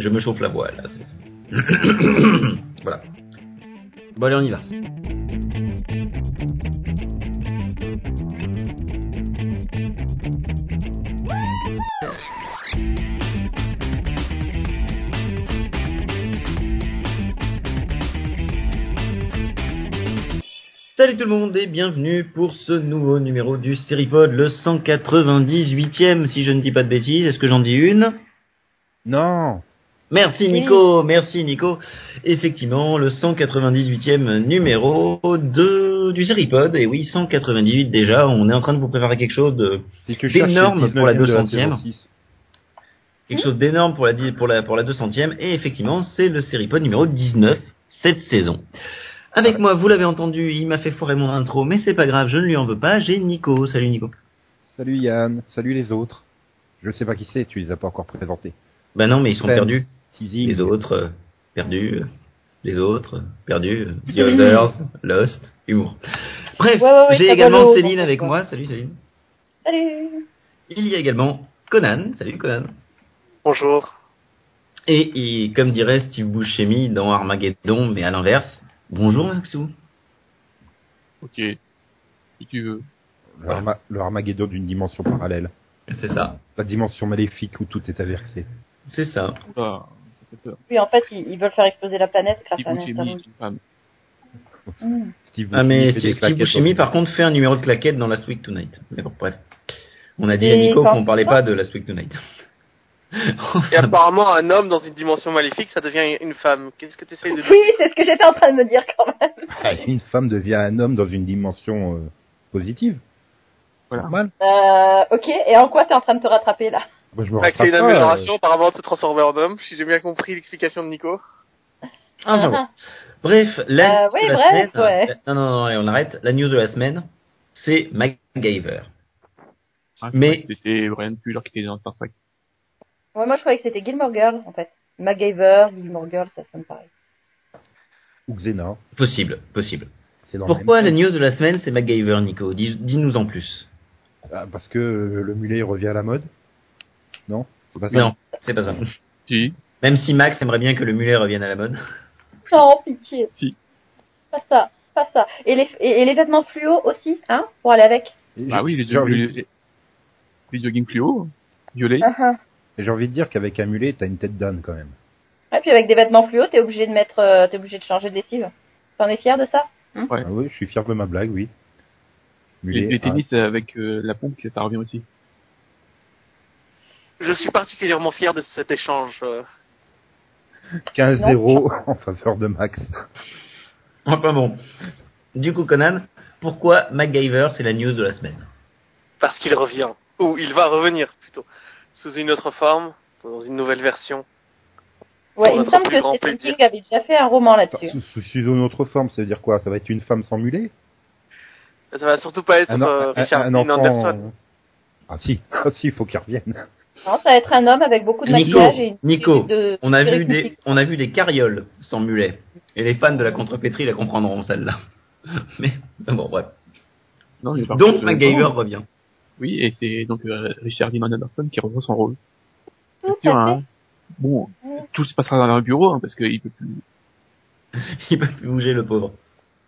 Je me chauffe la voix là. voilà. Bon allez, on y va. Salut tout le monde et bienvenue pour ce nouveau numéro du Seripod, le 198e si je ne dis pas de bêtises. Est-ce que j'en dis une? Non Merci Nico, merci Nico. Effectivement, le 198e numéro de du Seripod. Et oui, 198 déjà. On est en train de vous préparer quelque chose de C'est que C'est énorme pour la 200e. saison six. quelque chose d'énorme pour la pour la pour la 200e. Et effectivement, c'est le Seripod numéro 19 cette saison. Avec moi, vous l'avez entendu, il m'a fait foirer mon intro, mais c'est pas grave, je ne lui en veux pas. J'ai Nico. Salut Nico. Salut Yann, salut les autres. Je sais pas qui c'est, tu les as pas encore présentés. Bah non, mais ils sont Friends, perdus. Teasing. Les autres, euh, perdus. Les autres, perdus. The Others, Lost, humour. Bref, Ouais, ouais, ouais, j'ai également Céline avec moi. Salut Céline. Salut Il y a également Conan. Salut Conan. Bonjour. Et, et comme dirait Steve Buscemi dans Armageddon, mais à l'inverse. Bonjour Maxou. Ok. Si tu veux. Le, Arma- le Armageddon d'une dimension parallèle. C'est ça. La dimension maléfique où tout est inversé. C'est ça. Oula, ça. Oui, en fait, ils, ils veulent faire exploser la planète grâce Steve à un Buscemi instant. est une femme. Mmh. Steve Ah mais Steve Buscemi dans- par contre fait un numéro de claquette dans Last Week Tonight. Mais bon, bref. On a dit à Et Nico quand- qu'on parlait pas de Last Week Tonight. Et apparemment, un homme dans une dimension maléfique, ça devient une femme. Qu'est-ce que tu essayes de dire Oui, c'est ce que j'étais en train de me dire quand même. Ah, Une femme devient un homme dans une dimension euh, positive. Voilà. Normal. Euh, ok, et en quoi t'es en train de te rattraper là? Moi, je me Avec c'est une amélioration apparemment de se transformer en homme, si j'ai bien compris l'explication de Nico. Ah, bon. Bref, la Euh, news oui, de la bref, semaine. ouais. Non, non, non, allez, on arrête. La news de la semaine, c'est MacGyver. Ah, Mais- C'était Brian Fuller qui était dans Star Trek. Ouais, Moi, je croyais que c'était Gilmore Girl, en fait. MacGyver, Gilmore Girl, ça sonne pareil. Ou Xena. Possible, possible. Dans Pourquoi la news de la semaine, c'est MacGyver, Nico? Dis- Dis-nous en plus. Ah, Parce que euh, le mulet revient à la mode Non C'est pas ça Non, c'est pas ça. Si. Même si Max aimerait bien que le mulet revienne à la mode. Non, pitié. Si. Pas ça, pas ça. Et les, et, et les vêtements fluo aussi, hein, pour aller avec? J'ai- oui, les, envie, les, les jogging fluo, violet. Ah, ah. j'ai envie de dire qu'avec un mulet, t'as une tête d'âne quand même. Et puis avec des vêtements fluo, t'es obligé de mettre, euh, t'es obligé de changer de lessive. T'en es fier de ça? Ouais. Ah oui, je suis fier de ma blague, oui. Les, les tennis avec euh, la pompe, ça revient aussi. Je suis particulièrement fier de cet échange. euh. ah, 15-0 en faveur de Max. Enfin bon. Du coup, Conan, pourquoi MacGyver, c'est la news de la semaine? Parce qu'il revient. Ou il va revenir, plutôt. Sous une autre forme, dans une nouvelle version. Ouais, il me semble que Stephen. King avait déjà fait un roman là-dessus. Sous, une autre forme, ça veut dire quoi? Ça va être une femme sans mulet? Ça va surtout pas être un, en- euh, un- Richard un Anderson. enfant... Ah si, ah si, il faut qu'il revienne. Non, ça va être un homme avec beaucoup de Nico, maquillage et une Nico, de On a vu des, on a vu des carrioles sans mulet. Et les fans de la contrepétrie la comprendront, celle-là. Mais, bon, bref. Non, mais Donc, euh, MacGyver non. revient. Oui, et c'est donc euh, Richard Dean Anderson qui reprend son rôle. Tout C'est sûr, hein. Bon, Mm. tout se passera dans un bureau, hein, parce qu'il peut plus. Il peut plus bouger, le pauvre.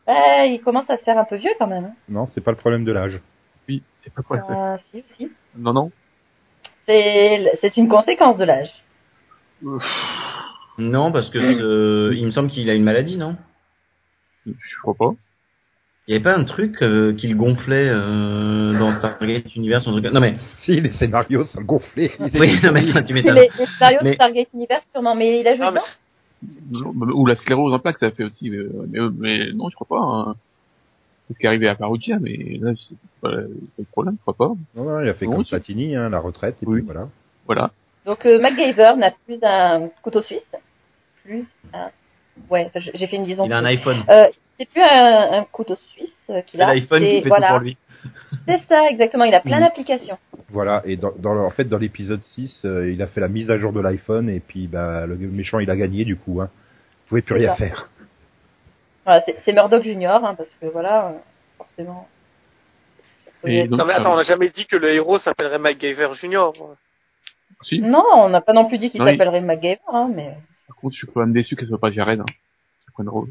Ouais, il commence à se faire un peu vieux quand même. hein. Non, c'est pas le problème de l'âge. Oui, c'est pas le fait. Ah, si, si. Non, non. C'est, une conséquence de l'âge. Non, parce que euh, il me semble qu'il a une maladie, non? Je crois pas. Il y avait pas un truc euh, qu'il gonflait euh, dans Stargate Universe, un truc. Non mais, Si, les scénarios sont gonflés. oui, non mais ça, tu C'est m'étonnes. les, les scénarios Mais- de Stargate Universe sûrement, mais il a joué Ah, mais Non, Ou la sclérose en plaques, ça fait aussi. Mais, mais, mais non, je crois pas. hein. C'est ce qui est arrivé à Perugia, mais là, c'est pas, le problème, je crois pas. Non, non, il a fait Non, comme Platini, hein, la retraite, et Oui. puis voilà. Voilà. Donc euh, MacGyver n'a plus un couteau suisse, plus un... Ouais, j'ai fait une liaison. Il a un iPhone. Euh, c'est plus un, un couteau suisse euh, qu'il C'est a. l'iPhone qui c'est- fait voilà, tout pour lui. C'est ça, exactement. Il a plein Mhm. d'applications. Voilà, et dans, en fait, dans l'épisode 6, euh, il a fait la mise à jour de l'iPhone, et puis bah, le méchant, il a gagné du coup. Hein. Il pouvait plus rien ça. faire. Voilà, c'est Murdoch Junior, hein, parce que voilà, euh, forcément. Et donc, Non mais attends, euh, on n'a jamais dit que le héros s'appellerait MacGyver Junior. Si. Non, on n'a pas non plus dit qu'il il- s'appellerait MacGyver, hein, mais Par contre, je suis quand même déçu qu'elle soit pas Jared. Hein. C'est pas drôle.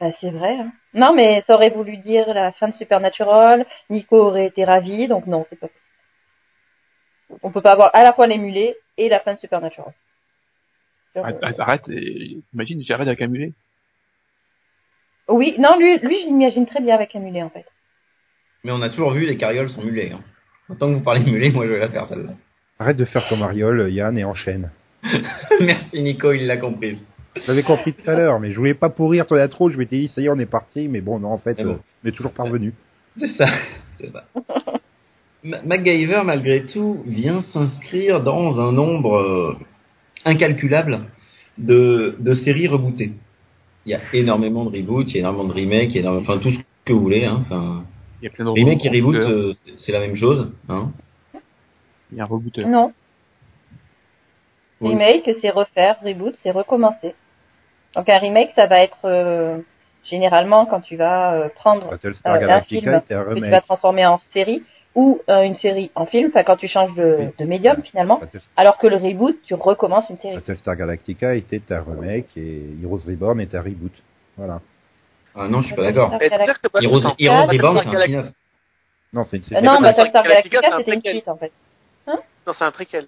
bah, c'est vrai. hein. Non, mais ça aurait voulu dire la fin de Supernatural. Nico aurait été ravi, donc non, c'est pas possible. On peut pas avoir à la fois les mulets et la fin de Supernatural. Arrête, arrête, arrête, et... imagine Jared avec un mulet. Oui, non, lui, lui, je l'imagine très bien avec un mulet en fait. Mais on a toujours vu les carrioles sans mulet. Hein. Autant que vous parlez de mulet, moi je vais la faire celle-là. Arrête de faire comme Ariol, Yann, et enchaîne. Merci Nico, il l'a comprise. J'avais compris tout à l'heure, mais je voulais pas pourrir ton intro, je m'étais dit, ça y est, on est parti, mais bon, non, en fait, bon. euh, on est toujours parvenu. C'est ça. C'est ça. Ma- MacGyver, malgré tout, vient s'inscrire dans un nombre euh, incalculable de, de séries rebootées. Il y a énormément de reboots, il y a énormément de remakes, il y a énormément, enfin tout ce que vous voulez. Hein. Enfin, Il y a plein de remake et reboot, reboots. euh, c'est- la même chose. Hein. Il y a un rebooter. Non, Oui. remake, c'est refaire, reboot, c'est recommencer. Donc un remake, ça va être euh, généralement quand tu vas euh, prendre Euh, un Galactica film que tu vas transformer en série ou euh, une série en film, enfin quand tu changes de, Oui. de médium finalement, alors que le reboot, tu recommences une série. Battlestar Galactica était un remake et Heroes Reborn est un reboot. Voilà. Ah non, je suis pas d'accord. Que Heroes, Reborn, Galactica- c'est un spin-off. Non, c'est une Euh, série. non, Battlestar Galactica, c'est un c'était une suite en fait. Non, c'est un préquel.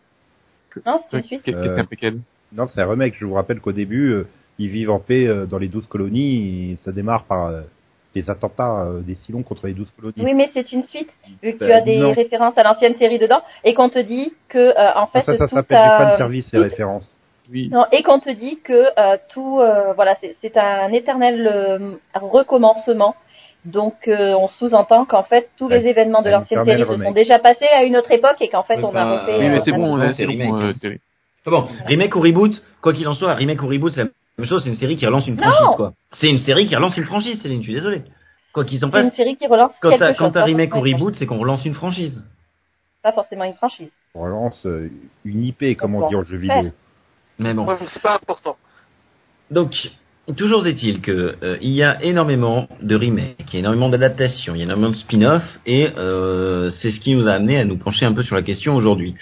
Non, c'est une Qu'est-ce suite. qu'est-ce Euh, qu'un préquel? Non, c'est un remake. Je vous rappelle qu'au début, euh, ils vivent en paix euh, dans les douze colonies et ça démarre par euh, des attentats euh, des Cylons contre les douze colonies. Oui, mais c'est une suite, vu que tu Ben, as des non. références à l'ancienne série dedans, et qu'on te dit que, euh, en fait, ça, ça tout s'appelle du a- fan service, ces références. Oui. Non, et qu'on te dit que euh, tout, euh, voilà, c'est- un éternel euh, recommencement. Donc, euh, on sous-entend qu'en fait, tous les événements de l'ancienne série se sont remake. déjà passés à une autre époque et qu'en fait, on a ben, refait. oui, mais euh, c'est bon, c'est c'est remake, bon, euh, c'est- Ah bon, remake ou reboot, quoi qu'il en soit, remake ou reboot, c'est la même chose, c'est une série qui relance une Non. franchise, quoi. C'est une série qui relance une franchise, Céline, je suis désolé. Quoi qu'ils en C'est une série qui relance quand quelque t'as, chose. quand t'as pas remake ou reboot, c'est qu'on relance une franchise. Pas forcément une franchise. On relance euh, une IP, comme on dit en jeu vidéo. Mais bon. C'est pas important. Donc, toujours est-il que euh, il y a énormément de remakes, il y a énormément d'adaptations, il y a énormément de spin-off, et euh, c'est ce qui nous a amené à nous pencher un peu sur la question aujourd'hui.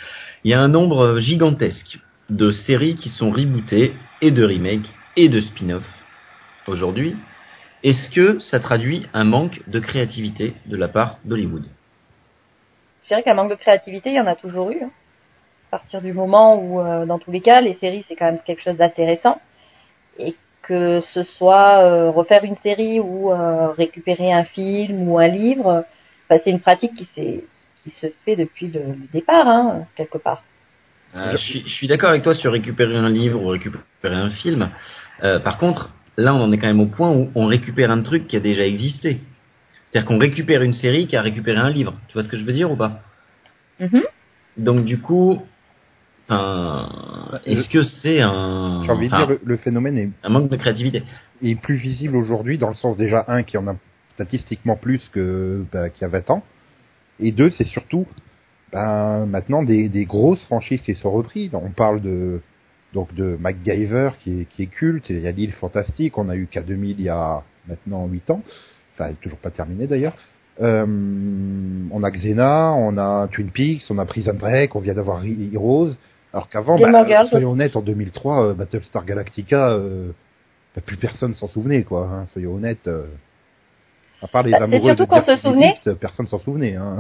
Il y a un nombre gigantesque de séries qui sont rebootées, et de remakes, et de spin-off aujourd'hui. Est-ce que ça traduit un manque de créativité de la part d'Hollywood? Je dirais qu'un manque de créativité, il y en a toujours eu. hein. À partir du moment où, euh, dans tous les cas, les séries, c'est quand même quelque chose d'intéressant. Et que ce soit euh, refaire une série ou euh, récupérer un film ou un livre, enfin, c'est une pratique qui, se fait depuis le, le départ, hein, quelque part. Je suis, je suis d'accord avec toi sur récupérer un livre ou récupérer un film. Euh, par contre, là, on en est quand même au point où on récupère un truc qui a déjà existé. C'est-à-dire qu'on récupère une série qui a récupéré un livre. Tu vois ce que je veux dire ou pas? Mhm. Donc du coup, enfin, est-ce que c'est un, J'ai envie de dire, le, phénomène est, un manque de créativité? est plus visible aujourd'hui dans le sens déjà, un, qu'il y en a statistiquement plus que bah, qu'il y a 20 ans, et deux, c'est surtout ben, maintenant des, des grosses franchises qui sont reprises. On parle de donc de MacGyver qui est, qui est culte, il y a l'île fantastique, on a eu K2000 il y a maintenant 8 ans, enfin elle est toujours pas terminée d'ailleurs. Euh, on a Xena, on a Twin Peaks, on a Prison Break, on vient d'avoir He- Heroes. Alors qu'avant, bah, Girls soyons honnêtes, en 2003, euh, Battlestar Galactica, euh, bah, plus personne s'en souvenait, quoi. Hein, soyons honnêtes. Euh, à part les Bah, amoureux de surtout qu'on se souvenait- Benedict, personne s'en souvenait. Hein.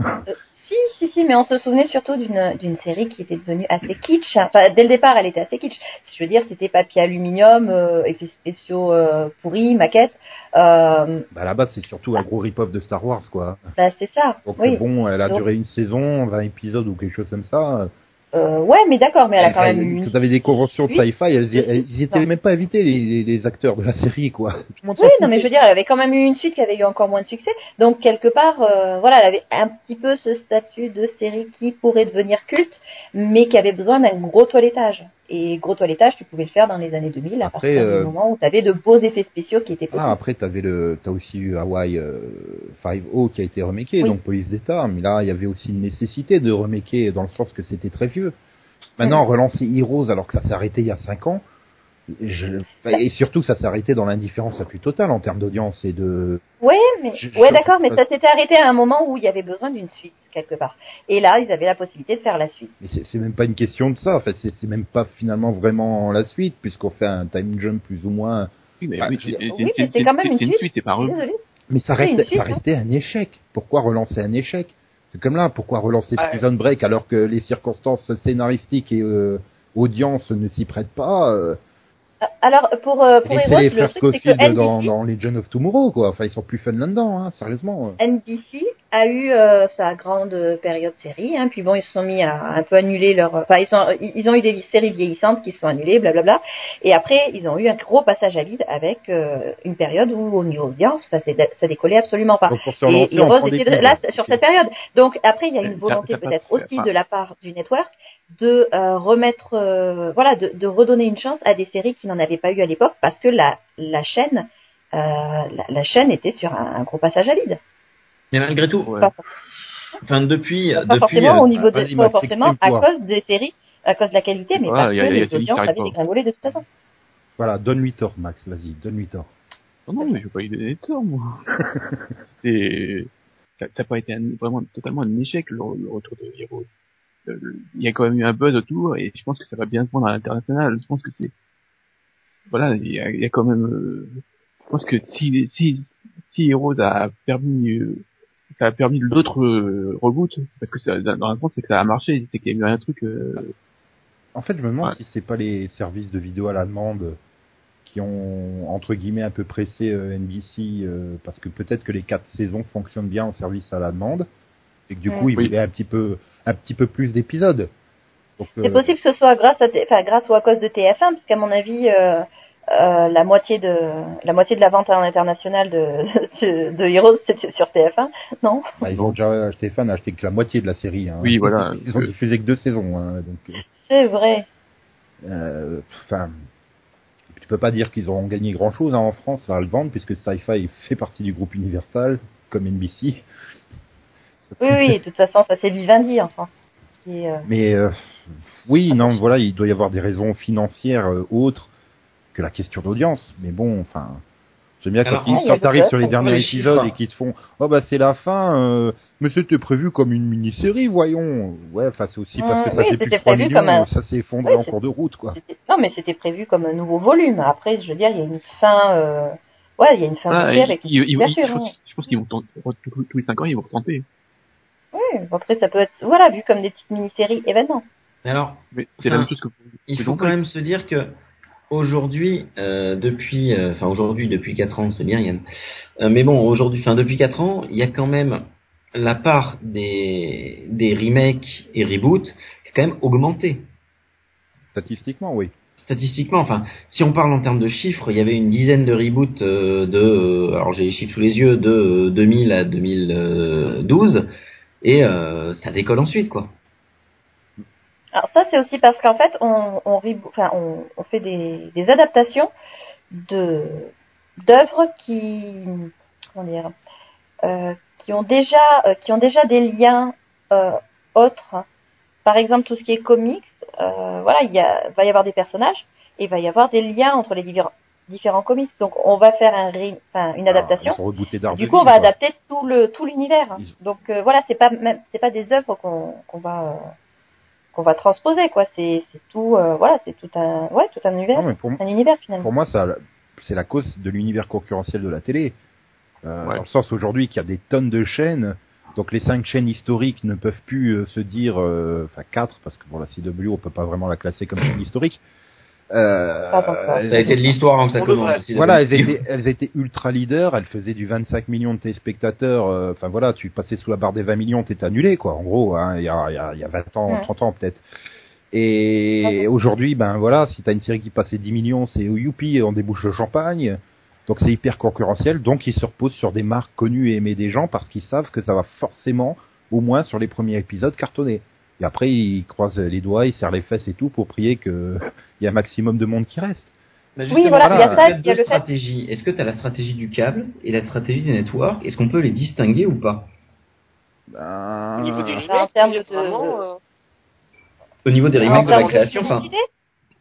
Si, si, si, mais on se souvenait surtout d'une d'une série qui était devenue assez kitsch. Enfin, dès le départ, elle était assez kitsch. Je veux dire, c'était papier aluminium, euh, effets spéciaux euh, pourris, maquettes. Euh, Bah, là-bas, c'est surtout un gros rip-off de Star Wars, quoi. bah, c'est ça. Donc oui. bon, elle a Donc- duré une saison, 20 épisodes ou quelque chose comme ça. Euh, ouais, mais d'accord, mais elle a quand même Vous avez des conventions de Oui. sci-fi, elles, elles, ils étaient non. même pas invités les, les, les acteurs de la série, quoi. Oui, non, mais je veux dire, elle avait quand même eu une suite qui avait eu encore moins de succès. Donc, quelque part, euh, voilà, elle avait un petit peu ce statut de série qui pourrait devenir culte, mais qui avait besoin d'un gros toilettage. Et gros toilettage, tu pouvais le faire dans les années 2000, à Après, partir euh, du moment où tu avais de beaux effets spéciaux qui étaient possibles. Ah, après, t'avais le, t'as aussi eu Hawaii euh, 5-0 qui a été remaké, Oui. donc police d'État. Mais là, il y avait aussi une nécessité de remaker dans le sens que c'était très vieux. Maintenant, relancer Heroes alors que ça s'est arrêté il y a 5 ans, je- et surtout, ça s'est arrêté dans l'indifférence la plus totale en termes d'audience et de. Ouais, mais Je- ouais, d'accord, mais ça s'était arrêté à un moment où il y avait besoin d'une suite quelque part. Et là, ils avaient la possibilité de faire la suite. Mais c'est c'est même pas une question de ça. En fait, c'est c'est même pas finalement vraiment la suite, puisqu'on fait un time jump plus ou moins. Oui, mais Ah, oui, veux c'est dire- c'est- Oui, c'est- mais c'est c'est- quand même une c'est une suite. c'est pas. Mais ça suite, ça hein. restait un échec. Pourquoi relancer un échec? C'est comme là, pourquoi relancer Ouais. Prison Break alors que les circonstances scénaristiques et euh, audience ne s'y prêtent pas euh, Alors, pour, euh, pour Heroes, les le First truc, c'est que Cofield dans, NBC, dans Legend of Tomorrow, quoi. Enfin, ils sont plus fun là-dedans, hein, sérieusement. NBC a eu euh, sa grande période série, hein, puis bon, ils se sont mis à un peu annuler leur... Enfin, ils, sont, ils ont eu des séries vieillissantes qui se sont annulées, blablabla, et après, ils ont eu un gros passage à vide avec euh, une période où, au niveau audience, ça, s'est- ça décollait absolument pas. Donc pour se Et relancer, des était là sur cette période. Donc après, il y a une Euh, volonté peut-être aussi de la part du network de euh, remettre, euh, voilà, de, de redonner une chance à des séries qui n'en avaient pas eu à l'époque parce que la, la chaîne, euh, la, la chaîne était sur un, un gros passage à vide. Mais malgré tout, Ouais. Enfin depuis, pas depuis, forcément euh, au niveau de, vas-y, pas Max, forcément à cause des séries, à cause de la qualité, mais Voilà, parce il y a- que il y a les audiences avaient dégringolé de toute façon. Voilà, donne-lui tort, Max, vas-y, donne-lui tort. Non, non, mais je veux pas y donner tort, moi. c'est, ça n'a pas été un- vraiment totalement un échec, le, le retour de Heroes. Euh, Il y a quand même eu un buzz autour, et je pense que ça va bien se prendre à l'international. Je pense que c'est, voilà, il y a, il y a quand même, euh, je pense que si, si, si Heroes a permis, euh, ça a permis l'autre euh, reboot, c'est parce que ça, dans fond, c'est que ça a marché, c'est qu'il y a eu un truc, euh, En fait, je me demande Ouais. si c'est pas les services de vidéo à la demande qui ont, entre guillemets, un peu pressé euh, NBC, euh, parce que peut-être que les quatre saisons fonctionnent bien en service à la demande, et que du coup, ils Oui. voulaient un petit peu, un petit peu plus d'épisodes. C'est euh, possible que ce soit grâce à, T- enfin, grâce ou à cause de TF1, parce qu'à mon avis, euh, euh, la moitié de la moitié de la vente à l'international de, de, de Heroes c'était sur TF1, non? Bah, ils ont déjà acheté fan, acheté que la moitié de la série. Hein. Oui, voilà. Ils ont diffusé que deux saisons, hein, donc. euh, C'est vrai. Euh, Enfin, tu peux pas dire qu'ils auront gagné grand chose en France à le vendre puisque Sci-Fi fait partie du groupe Universal comme NBC. Oui, oui, de toute façon, ça c'est Vivendi en France. Et, euh, Mais euh, oui, non, voilà, il doit y avoir des raisons financières euh, autres que la question d'audience. Mais bon, enfin, j'aime bien quand ah, ils des sur les derniers épisodes et qu'ils te font, oh bah c'est la fin, euh, mais c'était prévu comme une mini-série, voyons. Ouais, enfin c'est aussi parce que ça oui, fait plus de c'était 3 prévu millions, comme un- ça s'est effondré Oui, en cours de route, quoi. c'était- non, mais c'était prévu comme un nouveau volume. Après, je veux dire, il y a une fin. Euh... Ouais, il y a une fin bouclée ils- avec ils- je pense, qu'ils vont tenter, tous tous les cinq ans, ils vont retenter. Oui, après, ça peut être, voilà, vu comme des petites mini-séries événements. Mais alors, Mais c'est la même chose que il faut quand même se dire que aujourd'hui, euh, depuis, euh, enfin aujourd'hui depuis 4 ans, c'est bien Yann. Euh, mais bon, aujourd'hui, enfin depuis 4 ans, il y a quand même la part des des remakes et reboots qui a quand même augmenté. Statistiquement, oui. Statistiquement, enfin, si on parle en termes de chiffres, il y avait une dizaine de reboots euh, de, euh, alors j'ai les chiffres sous les yeux, de euh, 2000 à 2012, et euh, ça décolle ensuite, quoi. Alors ça, c'est aussi parce qu'en fait, on, on, rebo- enfin, on, on fait des, des adaptations de d'œuvres qui, comment dire, euh, qui ont déjà, euh, qui ont déjà des liens euh, autres. Par exemple, tout ce qui est comics, voilà, il y a, va y avoir des personnages et il va y avoir des liens entre les différents différents comics. Donc, on va faire un, re- enfin, une adaptation. Rebootés d'art Du coup, on va adapter tout le tout l'univers. Ils- Donc voilà, c'est pas même c'est pas des œuvres qu'on qu'on va qu'on va transposer quoi. C'est c'est tout euh, voilà, c'est tout un ouais tout un univers, Non, pour, un univers finalement. pour moi, ça, c'est la cause de l'univers concurrentiel de la télé. Euh, Ouais. Dans le sens aujourd'hui qu'il y a des tonnes de chaînes, donc les cinq chaînes historiques ne peuvent plus euh, se dire, euh, enfin quatre, parce que pour la CW, on peut pas vraiment la classer comme chaîne historique. Euh, Ça a été de l'histoire avant que ça commence. voilà, elles étaient, elles étaient ultra leaders, elles faisaient du 25 millions de téléspectateurs, euh, enfin voilà, tu passais sous la barre des 20 millions, t'étais annulé, quoi, en gros, hein, il y, a, il y, a, il y a 20 ans, Ouais. 30 ans peut-être. Et aujourd'hui, ben voilà, si t'as une série qui passait 10 millions, c'est au youpi, on débouche le champagne, donc c'est hyper concurrentiel, donc ils se reposent sur des marques connues et aimées des gens parce qu'ils savent que ça va forcément, au moins sur les premiers épisodes, cartonner. Et après, ils croisent les doigts, ils serrent les fesses et tout pour prier que il y a un maximum de monde qui reste. Bah, Oui, voilà, il y a ça, il y a deux le fait- stratégies. Est-ce que tu as la stratégie du câble et la stratégie des networks? Est-ce qu'on peut les distinguer ou pas? Ben, Au niveau des en remakes, termes il de- vraiment, euh, Au niveau des remakes de la création, enfin, publicité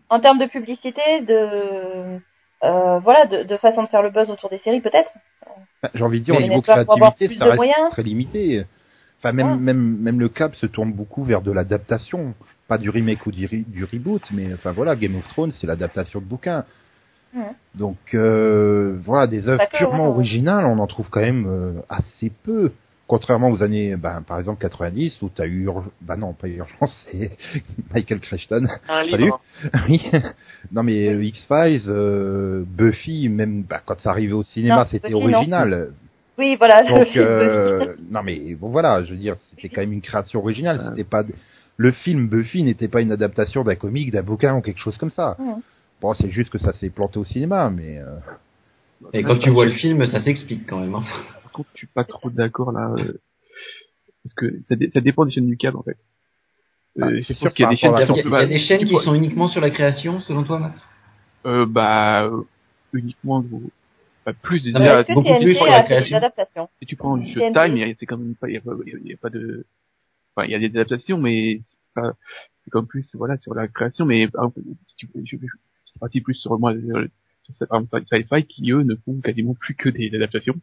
En termes de publicité, de euh, voilà, de, de façon de faire le buzz autour des séries, peut-être. Bah, J'ai envie de dire, au niveau créativité, ça reste moyens. très limité. Enfin, même, Ouais. même, même le cap se tourne beaucoup vers de l'adaptation. Pas du remake ou du, re- du reboot, mais enfin voilà, Game of Thrones, c'est l'adaptation de bouquins. Donc euh, voilà, des œuvres purement ouais, originales, on en trouve quand même euh, assez peu. Contrairement aux années, ben, par exemple 90, où t'as eu, Urg- bah non, pas Urgence, c'est Michael Crichton. Un Salut. oui. Non mais euh, X-Files, euh, Buffy, même bah, quand ça arrivait au cinéma, c'était non. Oui, voilà. je- Donc euh, non mais bon voilà, je veux dire, c'était quand même une création originale. Ouais. C'était pas le film Buffy n'était pas une adaptation d'un comique, d'un bouquin ou quelque chose comme ça. Bon, c'est juste que ça s'est planté au cinéma, mais euh, Et quand tu vois le film, ça s'explique quand même. hein. Par contre, je suis pas trop d'accord là. euh, parce que ça, dé- ça dépend des chaînes du câble en fait. Euh, Ah, je c'est sûr qu'il y a des chaînes qui sont y a, plus il y a des chaînes qui faut- sont uniquement sur la création, selon toi, Max? Euh, bah euh, uniquement bah, plus Ah, Est-ce que beaucoup TNT plus pour la des création. adaptations si tu prends du TNT. Showtime, il y a- c'est quand même pas il y a pas, il y a pas de enfin il y a des adaptations mais c'est pas c'est comme plus voilà sur la création mais par exemple, si tu je, je, parti plus sur moi euh, sur par Sci-Fi qui eux ne font quasiment plus que des adaptations.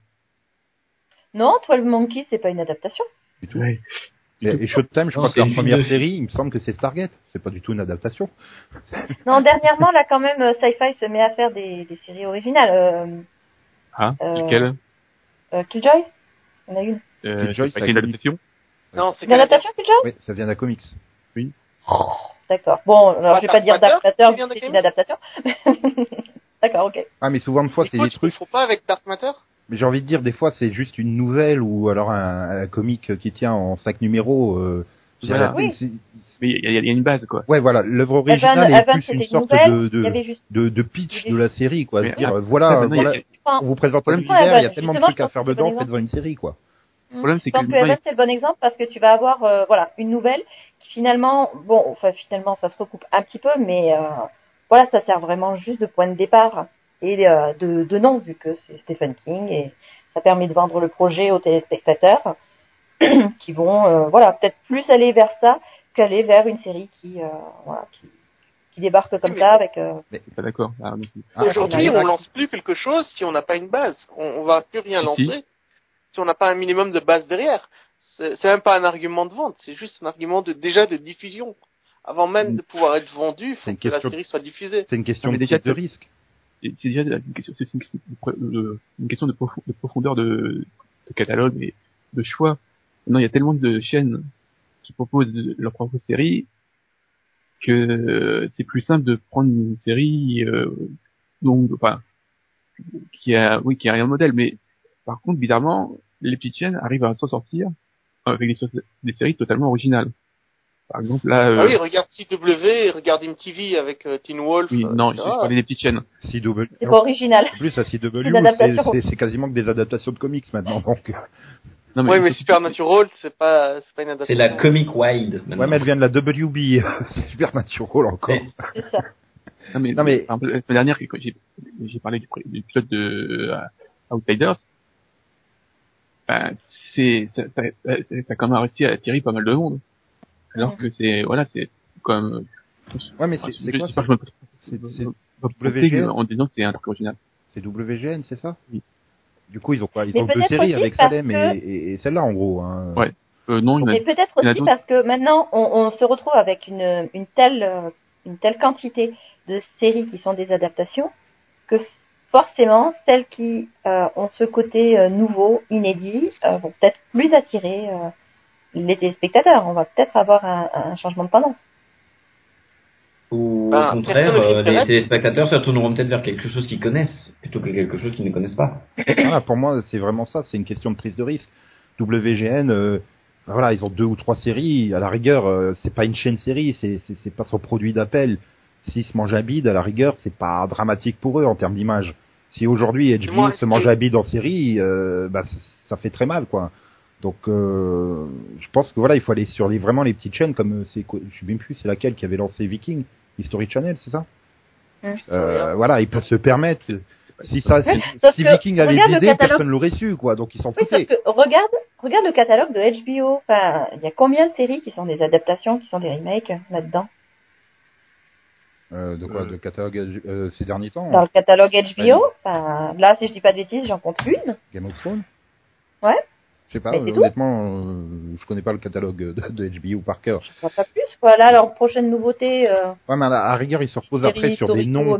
Non, 12 Monkeys, c'est pas une adaptation. du tout. Ouais. Et, Showtime, je Non, crois que leur première série, il me semble que c'est Stargate. C'est pas du tout une adaptation. Non, dernièrement, là, quand même, euh, Sci-Fi se met à faire des, des séries originales. Hein Euh, Lesquelles euh, Killjoy? On a une. euh, Killjoy, c'est une adaptation Non, c'est Une adaptation, Killjoy? Oui, ça vient d'un comics. D'accord. Bon, alors je vais pas dire de c'est une adaptation. D'accord, ok. Ah, mais souvent de fois, c'est des trucs. il faut pas avec Dark Matter? Mais j'ai envie de dire, des fois, c'est juste une nouvelle ou alors un, un comic qui tient en cinq numéros. Euh, Voilà. Oui. Mais il y, a- il y a une base quoi. Ouais, voilà, l'œuvre Evan, originale est Evan plus c'était une une sorte nouvelle. de, Il de, juste. de, de pitch de la série, quoi. Mais ah, voilà, ah, il a- voilà, Enfin, on vous présente Ouais, l'univers, il y a tellement de trucs à faire dedans, bon faites-en une série, quoi. Le problème, c'est que que Evan, c'est le bon exemple parce que tu vas avoir euh, voilà une nouvelle qui finalement bon enfin finalement ça se recoupe un petit peu mais euh, voilà ça sert vraiment juste de point de départ et euh, de, de nom vu que c'est Stephen King et ça permet de vendre le projet aux téléspectateurs qui vont euh, voilà peut-être plus aller vers ça qu'aller vers une série qui euh, voilà qui, qui débarque comme mais ça avec euh, pas d'accord. Ah. Ah, Aujourd'hui, on lance plus quelque chose si on n'a pas une base. On, on va plus rien si. lancer si on n'a pas un minimum de base derrière. C'est même pas un argument de vente, c'est juste un argument de déjà de diffusion. Avant même de pouvoir être vendu, il faut une que la question- série soit diffusée. C'est une question Non, de déjà, de risque. c'est déjà une question, c'est une question de, pro- de- une question de, profo- de profondeur de, de catalogue et de choix. Non, il y a tellement de chaînes qui proposent leurs propres séries que euh, c'est plus simple de prendre une série euh, donc enfin qui a oui qui a rien de modèle mais par contre bizarrement les petites chaînes arrivent à s'en sortir avec des, des séries totalement originales par exemple là euh, Ah oui, regarde CW, regarde MTV avec euh, Teen Wolf. oui, euh, non je parlais des petites chaines CW. c'est pas original En plus, à CW, c'est quasiment que des adaptations de comics maintenant. Donc, non Oui, mais surtout- Supernatural, c'est pas, c'est pas une C'est adaptation. la comic wide. ouais, maintenant. mais elle vient de la WB, c'est Supernatural encore. Mais- c'est ça Non mais, Non, mais- la dernière, j'ai, j'ai parlé du, du pilote de euh, Outsiders, ben, c'est, ça, ça, ça, ça a quand même réussi à attirer pas mal de monde. Alors que c'est, voilà, c'est, c'est quand même, Ouais, mais c'est c'est quoi C'est- c'est WGN? en disant que c'est un truc original. C'est WGN, c'est ça? Oui. Du coup, ils ont quoi Ils Mais ont deux séries avec Salem et, que- et, et celle-là, en gros. Hein. Ouais. Euh, non, Et peut-être aussi parce que maintenant on, on se retrouve avec une, une telle euh, une telle quantité de séries qui sont des adaptations que forcément celles qui euh, ont ce côté euh, nouveau, inédit, euh, vont peut-être plus attirer euh, les téléspectateurs. On va peut-être avoir un, un changement de tendance. Ou Ben, au contraire, personne ne euh, les téléspectateurs se retourneront peut-être vers quelque chose qu'ils connaissent plutôt que quelque chose qu'ils ne connaissent pas. Voilà, pour moi, c'est vraiment ça. C'est une question de prise de risque. WGN, euh, voilà, ils ont deux ou trois séries. À la rigueur, euh, c'est pas une chaîne série, c'est c'est c'est pas son produit d'appel. S'ils se mangent un bide, à la rigueur, c'est pas dramatique pour eux en termes d'image. Si aujourd'hui HBO Moi, se mange je- un bide en série, euh, bah, c- ça fait très mal, quoi. Donc, euh, je pense que voilà, il faut aller sur les vraiment les petites chaînes comme c'est je sais même plus, c'est laquelle qui avait lancé Viking, History Channel, c'est ça Hum. euh, Voilà, ils peuvent se permettre. Si ça, si, Sauf si que, Viking avait l'idée, catalogue. personne l'aurait su, quoi. Donc ils s'en Oui, foutaient. que regarde, regarde le catalogue de HBO. Enfin, il y a combien de séries qui sont des adaptations, qui sont des remakes là-dedans Euh, de quoi Euh. De catalogue euh, ces derniers temps Dans le catalogue HBO, enfin, là, si je dis pas de bêtises, j'en compte une. Game of Thrones Ouais. Je sais pas, euh, honnêtement, euh, je connais pas le catalogue de, de HBO par cœur. Je pas plus, quoi. Là, leur prochaine nouveauté, euh, Ouais, mais à, la- à rigueur, ils se reposent après sur des noms.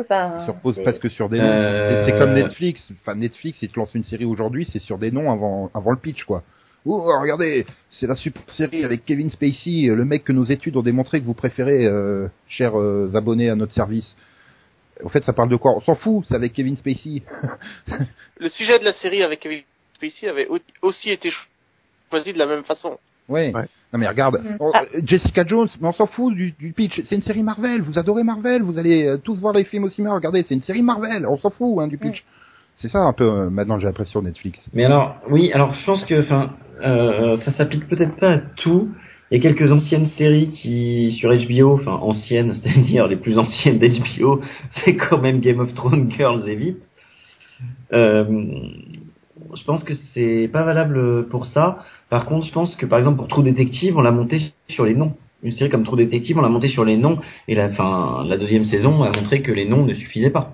enfin. Ils se reposent presque sur des noms. Euh, C'est comme Netflix. Enfin, Netflix, ils te lancent une série aujourd'hui, c'est sur des noms avant, avant le pitch, quoi. Oh, regardez, c'est la super série avec Kevin Spacey, le mec que nos études ont démontré que vous préférez, euh, chers euh, abonnés à notre service. Au fait, ça parle de quoi? On s'en fout, c'est avec Kevin Spacey. Le sujet de la série avec Kevin Spacey avait au- aussi été cho- choisi de la même façon. Ouais. Ouais. Non mais regarde, Mhm. oh, Ah. euh, Jessica Jones, mais on s'en fout du, du pitch. C'est une série Marvel. Vous adorez Marvel. Vous allez euh, tous voir les films au cinéma. Regardez, c'est une série Marvel. On s'en fout hein, du pitch. C'est ça un peu. euh, maintenant, j'ai l'impression Netflix. Mais alors, oui, alors je pense que, enfin, euh, ça s'applique peut-être pas à tout. Il y a quelques anciennes séries qui sur HBO, enfin anciennes, c'est-à-dire les plus anciennes d'HBO, c'est quand même Game of Thrones, Girls et Vip. Euh, je pense que c'est pas valable pour ça. Par contre, je pense que par exemple pour True Detective, on l'a monté sur les noms. Une série comme True Detective, on l'a monté sur les noms et la, fin, la deuxième saison a montré que les noms ne suffisaient pas.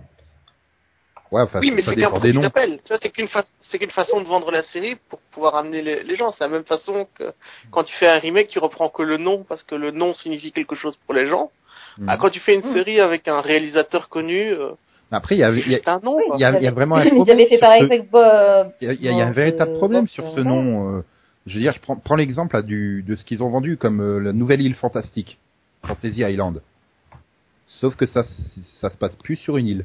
Ouais, enfin, oui, mais c'est qu'un noms. d'appel. C'est qu'une fa- c'est qu'une façon de vendre la série pour pouvoir amener les, les gens. C'est la même façon que quand tu fais un remake, tu reprends que le nom parce que le nom signifie quelque chose pour les gens. Mhm. Ah, quand tu fais une Mhm. série avec un réalisateur connu, euh, Après, il y a, il y a, nom. Il y a- il y a vraiment un Ils problème. avaient fait pareil ce- avec Bob. Il y a, il y a- un véritable euh, problème sur euh, ce nom. euh, je veux dire, je prends, prends l'exemple du, de ce qu'ils ont vendu comme euh, la nouvelle île fantastique, Fantasy Island. Sauf que ça, ça se passe plus sur une île.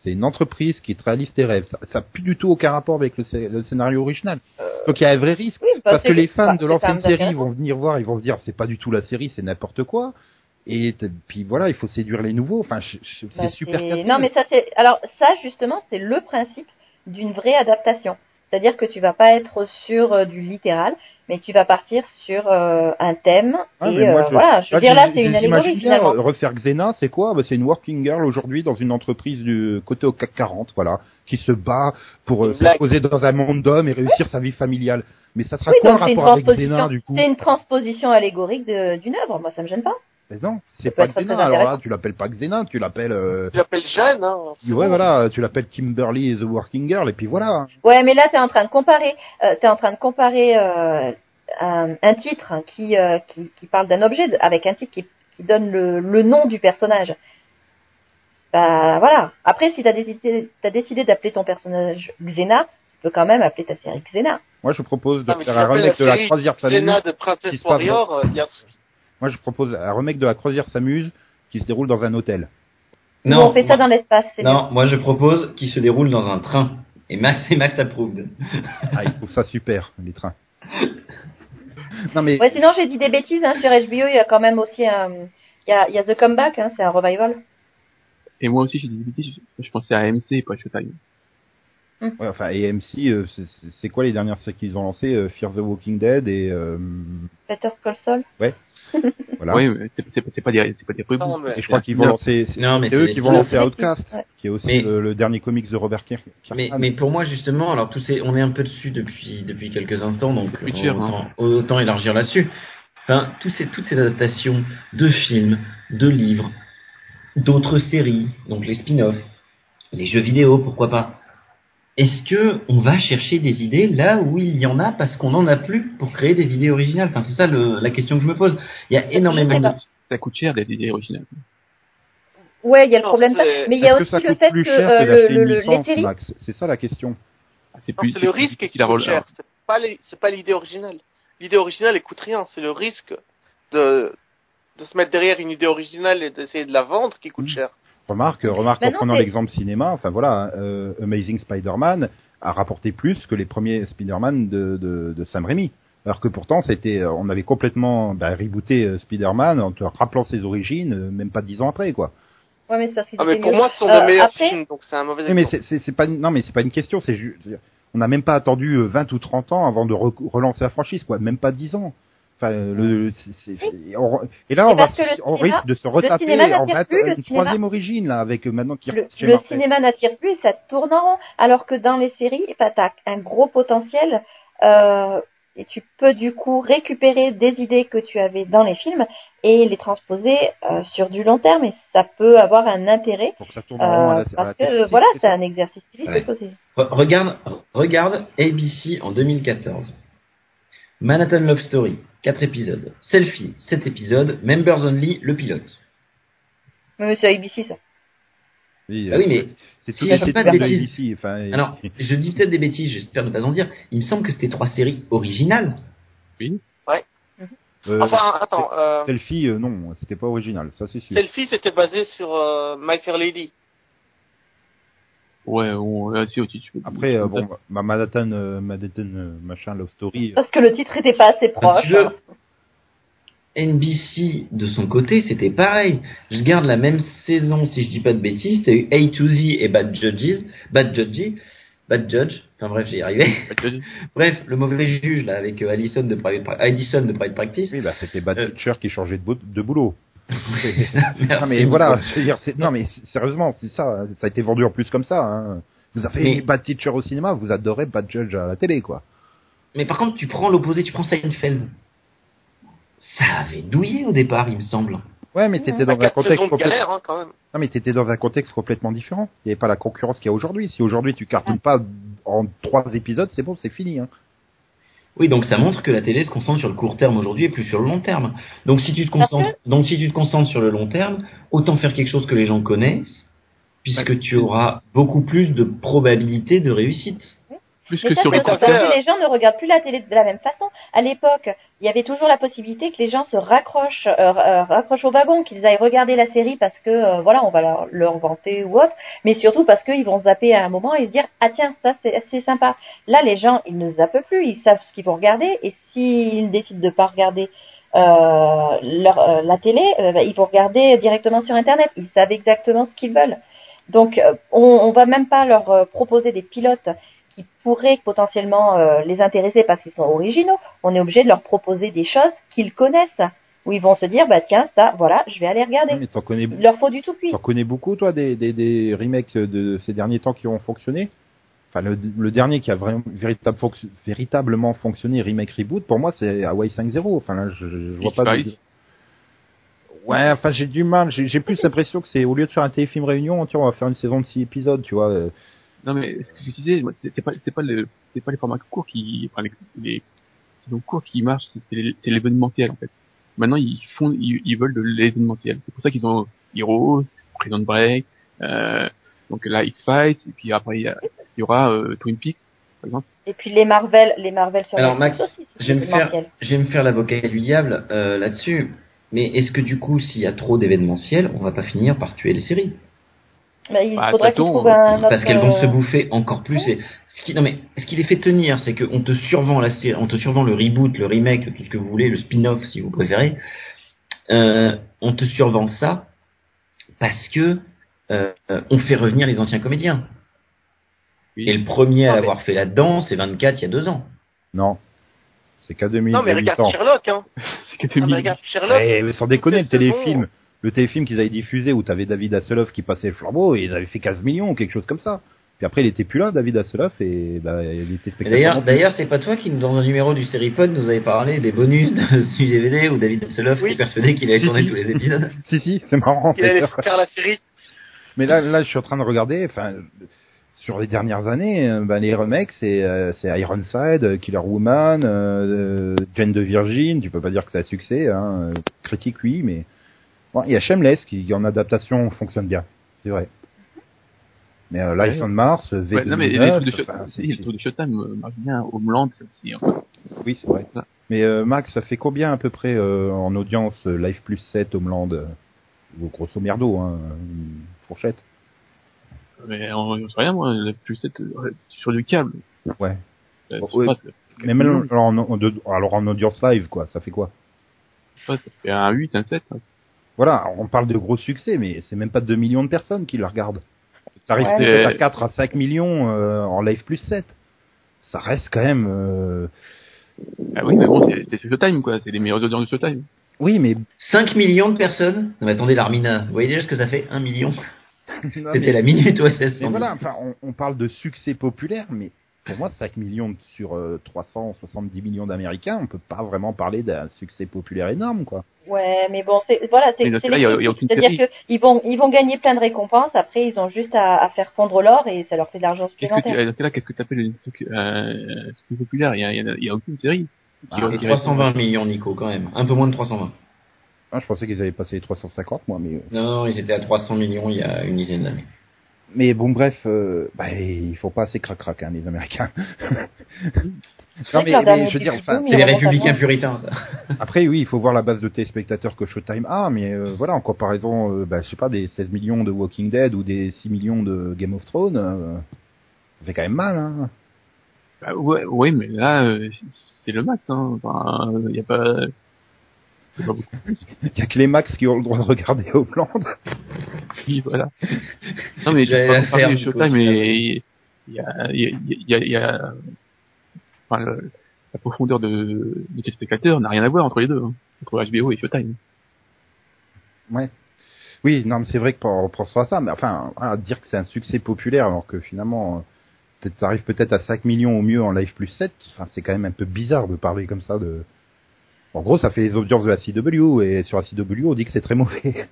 C'est une entreprise qui te réalise tes rêves. Ça n'a plus du tout aucun rapport avec le, scé- le scénario original. Donc il y a un vrai risque. Oui, Parce que les fans bah, de l'ancienne série vont venir voir, ils vont se dire c'est pas du tout la série, c'est n'importe quoi. Et puis voilà, il faut séduire les nouveaux. Enfin, c'est Bah, super. Non, mais ça c'est. Alors ça justement, c'est le principe d'une vraie adaptation. C'est-à-dire que tu vas pas être sur euh, du littéral, mais tu vas partir sur euh, un thème. Ah, et moi, euh, je- voilà, je veux Là, dire là, c'est une allégorie j'imagine bien, finalement. refaire Xena, c'est quoi? Bah, C'est une working girl aujourd'hui dans une entreprise du côté au CAC 40, voilà, qui se bat pour euh, s'imposer dans un monde d'hommes et réussir sa vie familiale. Mais ça sera Oui, quoi le rapport avec transposition. Xena du coup? C'est une transposition allégorique d'une œuvre. Moi, ça me gêne pas. Mais non, c'est pas Xena. Alors là, intéressant. tu l'appelles pas Xena, tu l'appelles. Euh... Tu l'appelles Jeanne, hein. Ouais, bon. voilà, tu l'appelles Kimberly the Working Girl et puis voilà. Ouais, mais là, t'es en train de comparer. Euh, t'es en train de comparer euh, un, un titre qui, euh, qui qui parle d'un objet avec un titre qui, qui donne le, le nom du personnage. Bah voilà. Après, si t'as décidé, t'as décidé d'appeler ton personnage Xena, tu peux quand même appeler ta série Xena. Moi, je propose de Ah, faire si un remake de la série croisière Xena de qui Princess se passe Warrior, euh, il y a un souci. Moi, je propose un remake de la croisière s'amuse qui se déroule dans un hôtel. Ou on fait ça dans l'espace, non, moi je propose qu'il se déroule dans un train. Et Max et Max approved. Ah, ils trouvent ça super, les trains. non mais Ouais, sinon j'ai dit des bêtises hein, sur HBO. Il y a quand même aussi un, il y a, il y a The Comeback, hein, c'est un revival. Et moi aussi, j'ai dit des bêtises, je, je pensais à AMC et pas à Showtime. Ouais, enfin, AMC, euh, c'est- quoi les dernières séries qu'ils ont lancées euh, Fear the Walking Dead et euh, Better Call Saul. voilà. Oui, c'est- pas des, c'est pas des Et je crois qu'ils vont Non. lancer, c'est Non, mais c'est eux qui vont lancer Outcast, ouais. qui est aussi Mais- le, le dernier comics de Robert Kir- Mais, pour moi justement, alors tous ces, on est un peu dessus depuis depuis quelques instants, donc Witcher, autant, autant élargir là-dessus. Enfin, tous ces, toutes ces adaptations de films, de livres, d'autres séries, donc les spin-offs, les jeux vidéo, pourquoi pas. Est-ce que on va chercher des idées là où il y en a parce qu'on en a plus pour créer des idées originales? Enfin, c'est ça le- la question que je me pose. Il y a énormément de. Ça coûte cher d'être idée originale. Ouais, il y a le Non, problème ça. c'est- Mais il y a que aussi le fait que euh, que le, les séries? C'est ça la question. C'est Non, plus, c'est le risque qui coûte cher. C'est pas les- pas l'idée originale. L'idée originale, elle coûte rien. C'est le risque de, de se mettre derrière une idée originale et d'essayer de la vendre qui coûte Mhm. cher. Remarque, remarque Bah en non, prenant mais- l'exemple cinéma, enfin voilà, euh, Amazing Spider-Man a rapporté plus que les premiers Spider-Man de, de, de Sam Raimi. Alors que pourtant, c'était, euh, on avait complètement bah, rebooté euh, Spider-Man en te rappelant ses origines, même pas dix ans après, quoi. Ouais, mais qu'ils Ah, mais pour mieux. moi, ce sont Euh, des meilleurs après- films, donc c'est un mauvais mais exemple. c'est- c'est c'est pas, une- non, mais c'est pas une question, c'est juste, on n'a même pas attendu euh, 20 ou 30 ans avant de re- relancer la franchise, quoi, même pas 10 ans. Enfin, le, c'est- c'est- on- et là, on, va, parce que le on cinéma- risque de se retaper en n'attire fait plus, une cinéma- troisième origine là, avec euh, maintenant qui le, cinéma n'attire plus et ça tourne en rond. Alors que dans les séries, bah, t'as un gros potentiel euh, et tu peux du coup récupérer des idées que tu avais dans les films et les transposer euh, sur du long terme et ça peut avoir un intérêt Pour que ça tourne en rond à euh, la, à la parce télé, que voilà c'est un exercice physique Ouais. de côté. Re- regarde, regarde ABC en 2014. Manhattan Love Story, 4 épisodes. Selfie, 7 épisodes. Members Only, le pilote. Mais c'est ABC ça. Oui, Ah oui, euh, mais c'est si tout je dis pas de bêtises. Enfin, et- Alors, je dis peut-être des bêtises, j'espère ne pas en dire. Il me semble que c'était trois séries originales. euh, Enfin, attends, euh, Selfie, euh, non, c'était pas original, ça c'est sûr. Selfie, c'était basé sur euh, My Fair Lady. Ouais, on, là, si, aussi, tu peux. Après, euh, bon, Manhattan, euh, Manhattan, euh, machin, Love Story. euh, Parce que le titre était pas assez proche. hein. NBC, de son côté, c'était pareil. Je garde la même saison, si je dis pas de bêtises. T'as eu A to Z et Bad Judges. Bad Judge. Bad Judge. Enfin bref, j'y vois, bref, le mauvais juge, là, avec euh, Allison de Private, Addison de Private Practice. Oui, bah, c'était Bad Euh. Teacher qui changeait de, bo- de boulot. Non, mais voilà, je veux dire, c'est, non, mais sérieusement, c'est ça, ça a été vendu en plus comme ça, hein. Vous avez Mais- Bad Teacher au cinéma, vous adorez Bad Judge à la télé, quoi. Mais par contre, tu prends l'opposé, tu prends Seinfeld. Ça avait douillé au départ, il me semble. Ouais, mais t'étais dans un contexte complètement, galère, hein, quand même. non, mais t'étais dans un contexte complètement différent. Il n'y avait pas la concurrence qu'il y a aujourd'hui. Si aujourd'hui tu cartonnes pas en trois épisodes, c'est bon, c'est fini, hein. Oui, donc ça montre que la télé se concentre sur le court terme aujourd'hui et plus sur le long terme. Donc si tu te concentres, donc si tu te concentres sur le long terme, autant faire quelque chose que les gens connaissent, puisque tu auras beaucoup plus de probabilités de réussite. Plus que sur les gens ne regardent plus la télé de la même façon. À l'époque, il y avait toujours la possibilité que les gens se raccrochent, euh, euh, raccrochent au wagon, qu'ils aillent regarder la série parce que euh, voilà, on va leur, leur vanter ou autre, mais surtout parce qu'ils vont zapper à un moment et se dire ah tiens ça c'est sympa. Là, les gens ils ne zappent plus, ils savent ce qu'ils vont regarder et s'ils décident de pas regarder euh, leur, euh, la télé, bah, ils vont regarder directement sur internet. Ils savent exactement ce qu'ils veulent. Donc on, on va même pas leur proposer des pilotes qui pourraient potentiellement euh, les intéresser parce qu'ils sont originaux. On est obligé de leur proposer des choses qu'ils connaissent, où ils vont se dire bah tiens ça voilà je vais aller regarder. Mais t'en connais, Il leur faut du tout cuit. t'en connais beaucoup, toi, des, des, des remakes de ces derniers temps qui ont fonctionné? Enfin, le, le dernier qui a vraiment, véritable fonc- véritablement fonctionné, remake reboot, pour moi, c'est Hawaii 5.0. Enfin, là, je, je vois pas de... Ouais, enfin, j'ai du mal. J'ai plus l'impression que c'est, au lieu de faire un téléfilm réunion, on va faire une saison de 6 épisodes, tu vois. euh, Non mais ce que je disais, c'est pas c'est pas le c'est pas les formats courts qui enfin les, les saisons courtes qui marchent, c'est l'événementiel en fait. Maintenant ils font ils, ils veulent de l'événementiel. C'est pour ça qu'ils ont Heroes, Prison Break, euh, donc là X Files et puis après il y, a- il y aura euh, Twin Peaks par exemple. Et puis les Marvel, les Marvel sur Alors, Max, aussi, c'est Je vais me faire, événementiel. je vais me faire l'avocat du diable euh, là-dessus. Mais est-ce que du coup, s'il y a trop d'événementiels, on va pas finir par tuer les séries? Bah, il Bah, faudrait qu'ils trouvent un autre. Parce qu'elles vont euh, se bouffer encore plus. Et ce qui, non mais, ce qui les fait tenir, c'est qu'on te survend la série, on te survend le reboot, le remake, tout ce que vous voulez, le spin-off si vous préférez. Euh, on te survend ça parce que euh, euh, on fait revenir les anciens comédiens. Oui. Et le premier à mais- l'avoir fait là-dedans, c'est 24 il y a deux ans. non. C'est qu'à 2000, Non, mais 2008 regarde ans. Sherlock, hein. C'est que Ah, mais 2000. regarde Sherlock. Eh, mais sans déconner, le téléfilm, le téléfilm qu'ils avaient diffusé où t'avais David Hasselhoff qui passait le flambeau, et ils avaient fait 15 millions ou quelque chose comme ça. Puis après, il était plus là, David Hasselhoff, et bah, il était spectateur. D'ailleurs, c'est pas toi qui, dans un numéro du Seripod, nous avait parlé des bonus de, du DVD où David Hasselhoff Oui. était persuadé qu'il allait Si, tourner si. tous les épisodes. Si, si, c'est marrant. Il allait faire la série. Mais là, là, je suis en train de regarder, enfin, sur les dernières années, euh, ben, les remakes, c'est, euh, c'est Ironside, euh, Killer Woman, euh, Jane de Virgin, tu peux pas dire que c'est un succès, hein, critique oui, mais bon, il y a Shameless qui, en adaptation, fonctionne bien, c'est vrai. Mais euh, Life Ouais. on Mars, V2009, Ouais, non mais les trucs de, Shot- enfin, les trucs de Showtime euh, marchent bien, Homeland aussi hein. oui, c'est vrai. Ouais. Mais euh, Max, ça fait combien à peu près euh, en audience euh, Life plus 7 Homeland euh, grosso merdo, hein, une fourchette? Mais on, on sait rien moi, la plus cette euh, sur du câble. Ouais. Euh, ouais. pas, ça- Mais même alors en, en- alors en audience live, quoi, ça fait quoi? Pas, ça fait un 8, un 7. hein. Voilà, on parle de gros succès, mais c'est même pas 2 millions de personnes qui le regardent. Ça arrive Ouais. peut-être à Et- 4 à 5 millions euh, en live plus 7. Ça reste quand même... euh, Ah oui mais bon c'est c'est Showtime quoi, c'est les meilleures audiences de Showtime. Oui, mais... 5 millions de personnes Non mais attendez, l'Armina, vous voyez déjà ce que ça fait? 1 million C'était mais- la minute OSS. mais voilà, enfin, on, on parle de succès populaire, mais pour moi, 5 millions sur euh, 370 millions d'Américains, on peut pas vraiment parler d'un succès populaire énorme, quoi. Ouais, mais bon, c'est voilà, c'est aucune C'est-à-dire série. qu'ils vont ils vont gagner plein de récompenses. Après, ils ont juste à, à faire fondre l'or et ça leur fait de l'argent Qu'est-ce que tu, supplémentaire. cas-là, qu'est-ce que tu appelles une suc- euh, succès populaire? Il y a, il y a, il y a aucune série. Qui- Ah, 320 millions, Nico, quand même. Un peu moins de 320. Ah, je pensais qu'ils avaient passé les 350, moi, mais euh, Non, non, ils étaient à 300 millions il y a une dizaine d'années. Mais bon, bref, euh, bah, ils font pas assez crac-crac, hein, les Américains. non, mais, je veux dire, enfin, C'est les républicains puritains, ça. Après, oui, il faut voir la base de téléspectateurs que Showtime a, mais euh, voilà, en comparaison, euh, bah, je sais pas, des 16 millions de Walking Dead ou des 6 millions de Game of Thrones, euh, ça fait quand même mal. Hein. Bah, ouais, ouais, mais là, euh, c'est le max. Hein. Enfin, il y a pas. Il y a que les Max qui ont le droit de regarder Homeland. Oui, voilà. Non, mais j'ai les Nico, Showtime, mais il y a, il y a, il y a, il y a, enfin, le- la profondeur de, de ces spectateurs n'a rien à voir entre les deux, hein, entre HBO et Showtime. Ouais. Oui, non, mais c'est vrai que pour reprendre à ça, mais enfin, voilà, dire que c'est un succès populaire alors que finalement, euh, peut-être ça arrive peut-être à 5 millions au mieux en live plus 7, enfin, c'est quand même un peu bizarre de parler comme ça de... En gros, ça fait les audiences de la CW, et sur la CW, on dit que c'est très mauvais.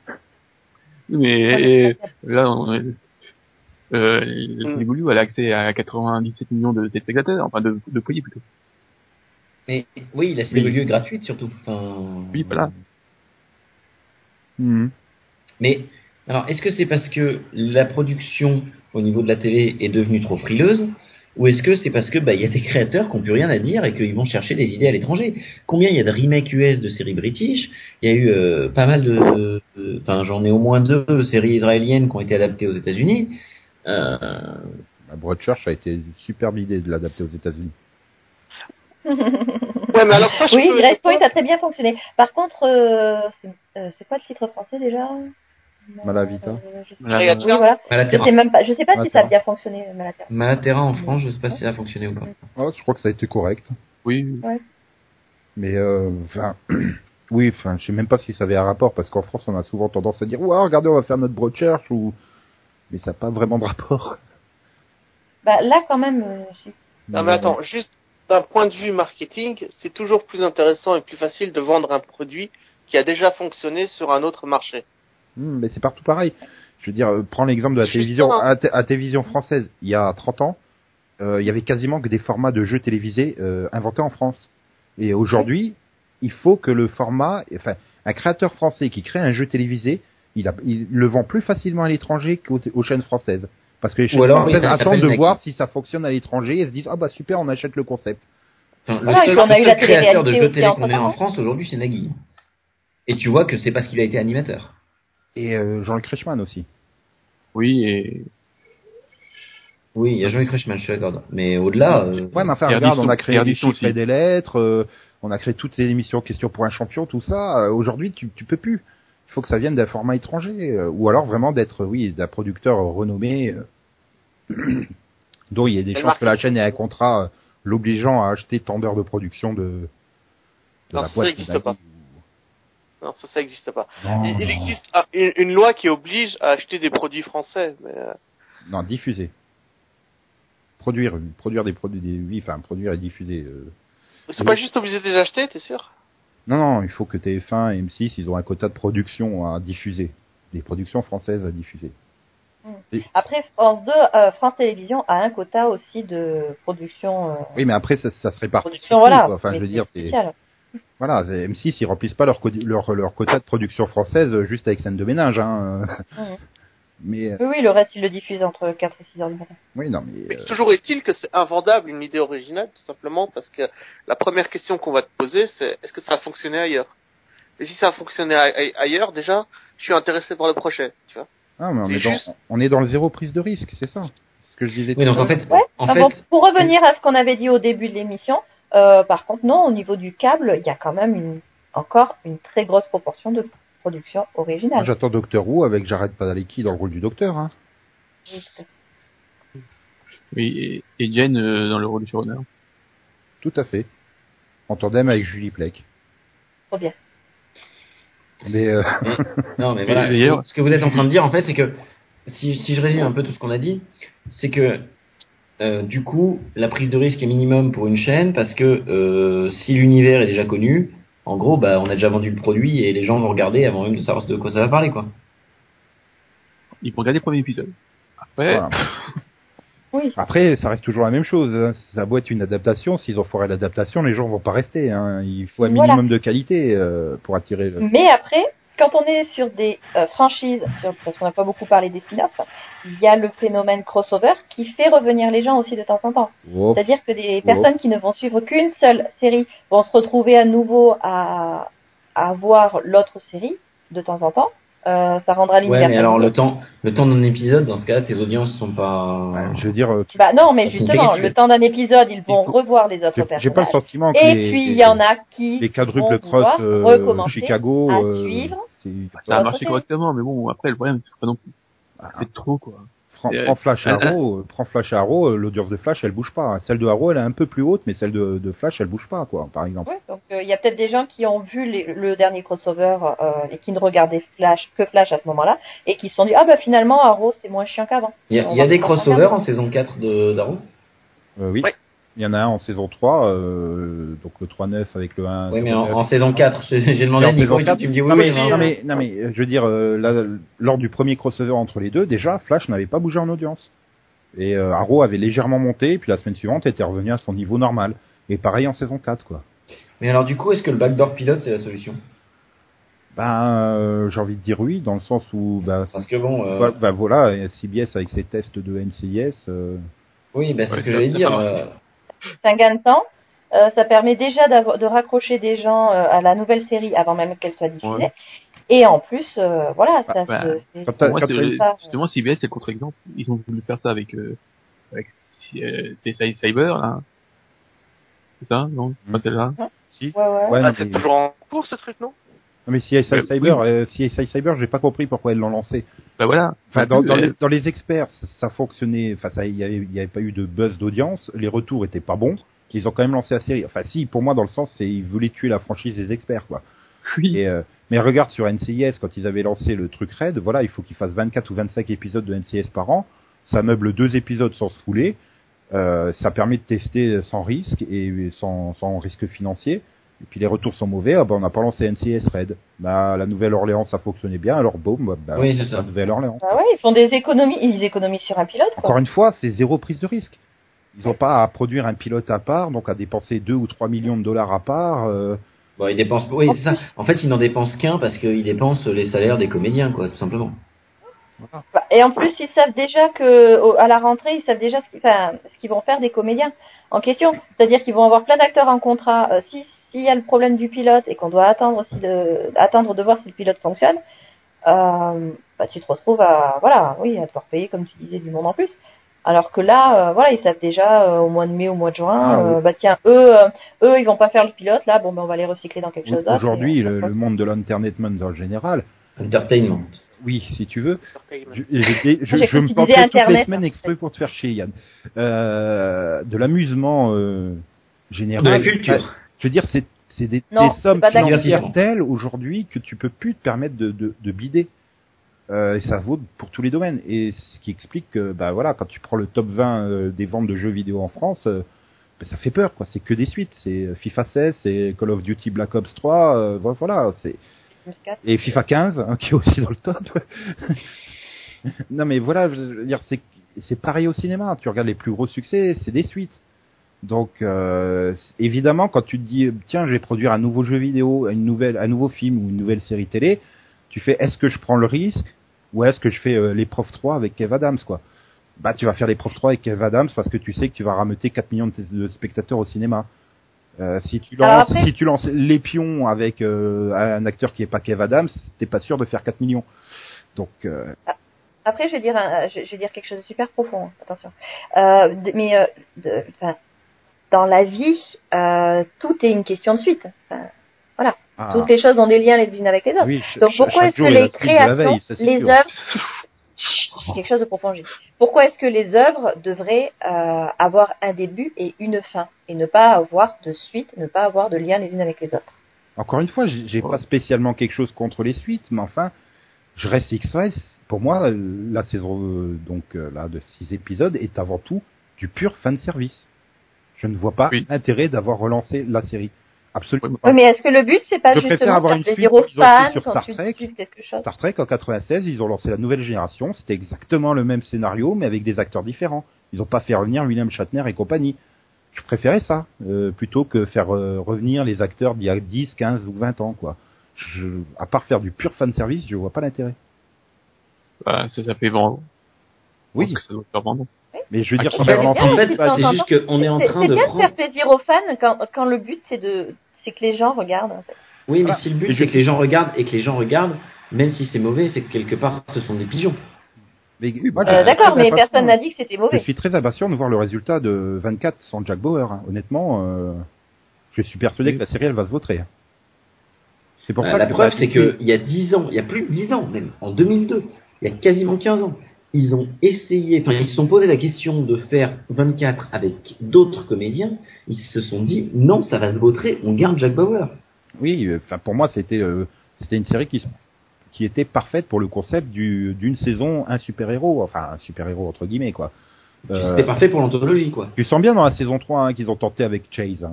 Mais là, on, euh, Mm. CW, elle a accès à 97 millions de téléspectateurs, enfin de, de foyers plutôt. Mais oui, la CW est gratuite surtout. Enfin, Oui, voilà. Mhm. Mais alors, est-ce que c'est parce que la production au niveau de la télé est devenue trop frileuse ou est-ce que c'est parce que bah il y a des créateurs qui n'ont plus rien à dire et qu'ils vont chercher des idées à l'étranger? Combien il y a de remakes US de séries british? Il y a eu euh, pas mal de, de- enfin j'en ai au moins deux séries israéliennes qui ont été adaptées aux États-Unis. Euh, Broadchurch a été une superbe idée de l'adapter aux États-Unis. Ouais, mais alors ça, je Oui, Grace Point a très bien fonctionné. Par contre, euh, c'est euh, c'est quoi le titre français déjà? Malavita. Euh, Voilà. Voilà. Je Malaterra. sais même pas. Je sais pas si Malaterra. ça a bien fonctionné, Malaterra. Malaterra en France, je sais pas si ça a fonctionné ou pas. Oh, je crois que ça a été correct. Oui, Mais euh, enfin, oui, enfin, je sais même pas si ça avait un rapport parce qu'en France, on a souvent tendance à dire, ouais, regardez, on va faire notre Broadchurch ou, mais ça n'a pas vraiment de rapport. Bah là, quand même. euh. Non, mais attends, juste d'un point de vue marketing, c'est toujours plus intéressant et plus facile de vendre un produit qui a déjà fonctionné sur un autre marché. Hmm, mais c'est partout pareil. Je veux dire, euh, prends l'exemple de la télévision, ça. à, télévision française, il y a 30 ans, euh, il y avait quasiment que des formats de jeux télévisés euh, inventés en France. Et aujourd'hui, il faut que le format, enfin, un créateur français qui crée un jeu télévisé, il, a, il le vend plus facilement à l'étranger qu'aux aux chaînes françaises. Parce que les chaînes alors, oui, françaises ça attendent de voir si ça fonctionne à l'étranger et se disent, ah bah super, on achète le concept. Enfin, le seul, a eu la créateur de jeux télé qu'on ait en temps. France aujourd'hui, c'est Nagui. Et tu vois que c'est parce qu'il a été animateur. Et euh, Jean-Luc Reichmann aussi. oui, et Oui, il y a Jean-Luc Reichmann, je suis d'accord. Mais au-delà, euh, Ouais, mais enfin, regarde, on a créé des chiffres et des lettres, euh, on a créé toutes les émissions Questions pour un champion, tout ça. Euh, Aujourd'hui, tu, tu peux plus. Il faut que ça vienne d'un format étranger, euh, ou alors vraiment d'être, oui, d'un producteur renommé, euh, dont il y a des chances que la chaîne ait un contrat euh, l'obligeant à acheter tant d'heures de production de, de Non, la boîte. existe Nike pas. Non, ça, ça existe pas. Non, il, existe ah, une, une loi qui oblige à acheter des produits français, mais euh, Non, diffuser. Produire, produire des produits, des, oui, enfin, produire et diffuser. euh. c'est pas juste obligé de les acheter, t'es sûr? Non, non, il faut que TF1 et M6, ils ont un quota de production à diffuser. Des productions françaises à diffuser. Après, France 2, euh, France Télévisions a un quota aussi de production. euh, Oui, mais après, ça, ça se répartit. production, tout, voilà. Enfin, mais je veux dire. Voilà, c'est- M6, ils remplissent pas leur, codi- leur, leur quota de production française euh, juste avec scène de ménage, hein. Mhm. Mais, euh, Oui, oui, le reste, ils le diffusent entre 4 et 6 heures du matin. oui, non, mais, Mais euh, toujours est-il que c'est invendable une idée originale, tout simplement parce que la première question qu'on va te poser, c'est est-ce que ça a fonctionné ailleurs? Et si ça a fonctionné ailleurs, déjà, je suis intéressé par le prochain, tu vois. ah, mais on, est dans, juste- on est dans le zéro prise de risque, c'est ça? C'est ce que je disais oui, tout donc à en l'heure. fait, Ouais. en Ah fait, bon, pour revenir à ce qu'on avait dit au début de l'émission, euh, par contre, non, au niveau du câble, il y a quand même une, encore une très grosse proportion de production originale. j'attends Docteur Who avec Jared Padalecki dans le rôle du docteur, hein. et, et Jen euh, dans le rôle du showrunner. Tout à fait. En tandem avec Julie Plec. Trop bien. Mais, euh, non, mais voilà. Ce que vous êtes en train de dire, en fait, c'est que si, si je résume un peu tout ce qu'on a dit, c'est que euh, du coup, la prise de risque est minimum pour une chaîne parce que euh, si l'univers est déjà connu, en gros, bah, on a déjà vendu le produit et les gens vont regarder avant même de savoir de quoi ça va parler, quoi. Ils vont regarder le premier épisode. Après, Voilà. Oui. Après, ça reste toujours la même chose. hein. Ça doit être une adaptation. S'ils ont foiré l'adaptation, les gens vont pas rester. Hein. Il faut un Voilà. minimum de qualité euh, pour attirer. Le... Mais après, quand on est sur des euh, franchises, sur, parce qu'on n'a pas beaucoup parlé des spin-offs, il y a le phénomène crossover qui fait revenir les gens aussi de temps en temps. C'est-à-dire que des personnes qui ne vont suivre qu'une seule série vont se retrouver à nouveau à, à voir l'autre série de temps en temps. Euh, ça rendra Ouais, l'univers. mais alors le temps, le temps d'un épisode, dans ce cas, tes audiences sont pas. ouais, je veux dire, euh, tu- Bah non, mais justement, le temps d'un épisode, ils vont faut- revoir les autres personnages. j'ai pas le sentiment que Et les, puis il y en a qui les vont quadruples cross euh, recommencer Chicago, à euh, suivre. c'est ça a Ouais, marché correctement, mais bon, après, le problème, c'est pas non plus. Ah, C'est trop, quoi. Prends, Euh, prends Flash euh, Arrow, euh, prends Flash Arrow, euh, l'audience de Flash elle bouge pas. hein. Celle de Arrow elle est un peu plus haute, mais celle de, de Flash elle bouge pas quoi, par exemple. Ouais, donc euh, il y a peut-être des gens qui ont vu les- le dernier crossover euh, et qui ne regardaient Flash que Flash à ce moment-là et qui se sont dit ah bah finalement Arrow c'est moins chiant qu'avant. Il y a, y des crossovers en saison 4 de d'Arrow? Euh, oui. Ouais. Il y en a un en saison 3, euh, donc le 3-9 avec le 1. Oui, mais en, 09. en saison 4, j'ai demandé à en Nico saison et 4, tu me dis oui, non, oui, mais, non. non, mais, non, mais, je veux dire, euh, là, lors du premier crossover entre les deux, déjà, Flash n'avait pas bougé en audience. Et euh, Arrow avait légèrement monté, et puis la semaine suivante était revenu à son niveau normal. Et pareil en saison 4, quoi. Mais alors du coup, est-ce que le backdoor pilote c'est la solution? Ben, euh, j'ai envie de dire oui, dans le sens où, bah, Parce que bon, euh, voilà, CBS avec ses tests de NCIS, euh, oui, bah, c'est Ouais, ce que j'allais dire. C'est un gain de temps. Euh, ça permet déjà d'avoir- de raccrocher des gens euh, à la nouvelle série avant même qu'elle soit diffusée. Ouais. Et en plus, euh, voilà, ça bah, c'est t'as- ça, justement, CBS, c'est le contre-exemple. Ils ont voulu faire ça avec, euh, avec euh, CSI Cyber, là. C'est ça, non? Pas Mm. celle-là? si. Ouais, ouais. Ouais, Ah, c'est toujours en cours ce truc, non? Non, mais CSI Cyber, euh, CSI Cyber, j'ai pas compris pourquoi ils l'ont lancé. Bah voilà. Enfin, dans, dans les, dans les experts, ça, fonctionnait. Enfin, ça, il y avait, il y avait pas eu de buzz d'audience. Les retours étaient pas bons. Ils ont quand même lancé la série. Enfin, si, pour moi, dans le sens, c'est ils voulaient tuer la franchise des experts, quoi. Oui. Et, euh, mais regarde sur NCIS quand ils avaient lancé le truc Red, voilà, il faut qu'ils fassent 24 ou 25 épisodes de NCIS par an. Ça meuble deux épisodes sans se fouler. Euh, ça permet de tester sans risque et sans, sans risque financier. Et puis les retours sont mauvais. Ah ben, on n'a pas lancé NCIS Red. Bah, la Nouvelle-Orléans, ça fonctionnait bien. Alors boum, bah, Oui, c'est ça. la Nouvelle-Orléans. Ah ouais, ils font des économies, ils économisent sur un pilote, quoi. Encore une fois, c'est zéro prise de risque. Ils n'ont pas à produire un pilote à part, donc à dépenser 2 ou 3 millions de dollars à part. euh, Bon, ils dépensent. Oui, En c'est ça. En fait, ils n'en dépensent qu'un parce qu'ils dépensent les salaires des comédiens, quoi, tout simplement. Bah, Et en plus, ils savent déjà que à la rentrée, ils savent déjà ce qu'ils enfin, ce qu'ils vont faire des comédiens en question. C'est-à-dire qu'ils vont avoir plein d'acteurs en contrat. Euh, si s'il y a le problème du pilote et qu'on doit attendre aussi de attendre de voir si le pilote fonctionne, euh, bah, tu te retrouves à voilà, oui, à devoir payer comme tu disais du monde en plus. Alors que là, euh, voilà, ils savent déjà euh, au mois de mai, au mois de juin, Ah, euh, oui. bah tiens, eux, euh, eux, ils vont pas faire le pilote. Là, bon, ben on va les recycler dans quelque chose d'autre. Aujourd'hui, le, le monde de l'entertainment en général, Entertainment. oui, si tu veux, je, je, je, J'ai je me cru que tu planterai disais toutes les Internet, semaines exprès pour te faire chier, Yann. Euh, de l'amusement euh, général. De la culture. Je veux dire, c'est c'est des, Non, des sommes financières telles aujourd'hui que tu peux plus te permettre de, de, de bider. Euh, et ça vaut pour tous les domaines. Et ce qui explique que, bah voilà, quand tu prends le top 20 euh, des ventes de jeux vidéo en France, euh, bah, ça fait peur, quoi. C'est que des suites. C'est FIFA 16, c'est Call of Duty Black Ops 3, euh, voilà. C'est et FIFA 15 hein, qui est aussi dans le top. non mais voilà, je veux dire c'est c'est pareil au cinéma. Tu regardes les plus gros succès, c'est des suites. Donc euh, évidemment quand tu te dis tiens je vais produire un nouveau jeu vidéo, une nouvelle un nouveau film ou une nouvelle série télé, tu fais est-ce que je prends le risque ou est-ce que je fais euh, l'épreuve 3 avec Kev Adams quoi? Bah tu vas faire l'épreuve 3 avec Kev Adams parce que tu sais que tu vas rameuter 4 millions de, de spectateurs au cinéma. Euh, si tu lances, après- si tu lances les pions avec euh, un acteur qui est pas Kev Adams, t'es pas sûr de faire 4 millions. Donc euh, Après, je vais dire, un- je, vais dire quelque chose de super profond. hein, Attention. Mais euh, de- dans la vie, euh, tout est une question de suite. Enfin, ah, Toutes les choses ont des liens les unes avec les autres. oui, Donc pourquoi est-ce que les de créations, veille, ça, c'est les sûr. œuvres, c'est quelque chose de profond. Pourquoi est-ce que les œuvres devraient euh, avoir un début et une fin et ne pas avoir de suite, ne pas avoir de lien les unes avec les autres? Encore une fois, j'ai j'ai pas spécialement quelque chose contre les suites, mais enfin, je reste X-Files. Pour moi, la saison euh, donc là de six épisodes est avant tout du pur fan service. Je ne vois pas Oui. l'intérêt d'avoir relancé la série. Absolument Oui, mais est-ce que le but, c'est pas Je préfère justement avoir faire une suite aux fans sur Star Trek. Star Trek en 96, ils ont lancé la nouvelle génération. C'était exactement le même scénario, mais avec des acteurs différents. Ils n'ont pas fait revenir William Shatner et compagnie. Je préférais ça euh, plutôt que faire euh, revenir les acteurs d'il y a 10, 15 ou 20 ans, quoi. Je, à part faire du pur fan service, je vois pas l'intérêt. Bah, ça, fait vendre. Oui, que ça doit faire vendre. Mais je veux dire, Ah, relancé. bien, En fait, bah, c'est en juste qu'on est en C'est train c'est de bien de faire plaisir aux fans quand, quand le but, c'est de, c'est que les gens regardent. En fait. Oui, mais si le but c'est je- que les gens regardent et que les gens regardent, même si c'est mauvais, c'est que quelque part ce sont des pigeons. Mais, je Euh, suis D'accord, mais impatient. personne n'a dit que c'était Je mauvais. suis très impatient de voir le résultat de 24 sans Jack Bauer. hein. Honnêtement, euh, je suis persuadé que la série elle va se vautrer. hein. C'est pour Euh, ça la que preuve, bah, c'est que il y a 10 ans, il y a plus de 10 ans même, en 2002, il y a quasiment 15 ans, ils ont essayé, enfin ils se sont posé la question de faire 24 avec d'autres comédiens, ils se sont dit non, ça va se vautrer, on garde Jack Bauer. Oui, euh, enfin pour moi c'était euh, c'était une série qui qui était parfaite pour le concept du d'une saison un super héros, enfin un super héros entre guillemets quoi. Euh, C'était parfait pour l'anthologie quoi. tu sens bien dans la saison 3 hein, qu'ils ont tenté avec Chase hein,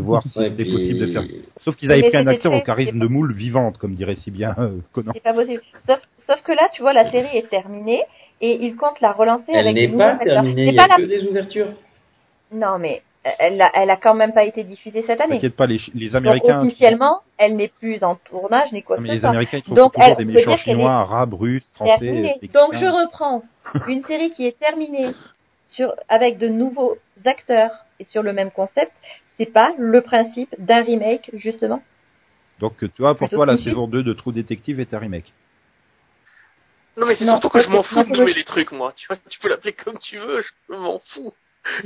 de voir si Ouais, c'était puis- possible de faire. Sauf qu'ils avaient Mais pris un acteur au charisme de moule vivante comme dirait si bien euh, Conan. C'est pas possible. Sauf, sauf que là, tu vois, la série est terminée et ils comptent la relancer Elle avec n'est des pas terminée, il y pas a la- que des ouvertures. Non, mais elle a, elle a quand même pas été diffusée cette année. T'inquiète pas, les, les Donc Américains, officiellement, elle n'est plus en tournage ni quoi Non, que mais les. Américains ils trouvent Donc, toujours elle- des méchants chinois, est arabes, russes, français. Donc je reprends une série qui est terminée sur avec de nouveaux acteurs et sur le même concept. C'est pas le principe d'un remake justement? Donc tu vois, pour toi la saison 2 de True Detective est un remake. Non, mais c'est Non, surtout que je m'en fous de les trucs, moi. Tu vois, tu peux l'appeler comme tu veux, je m'en fous.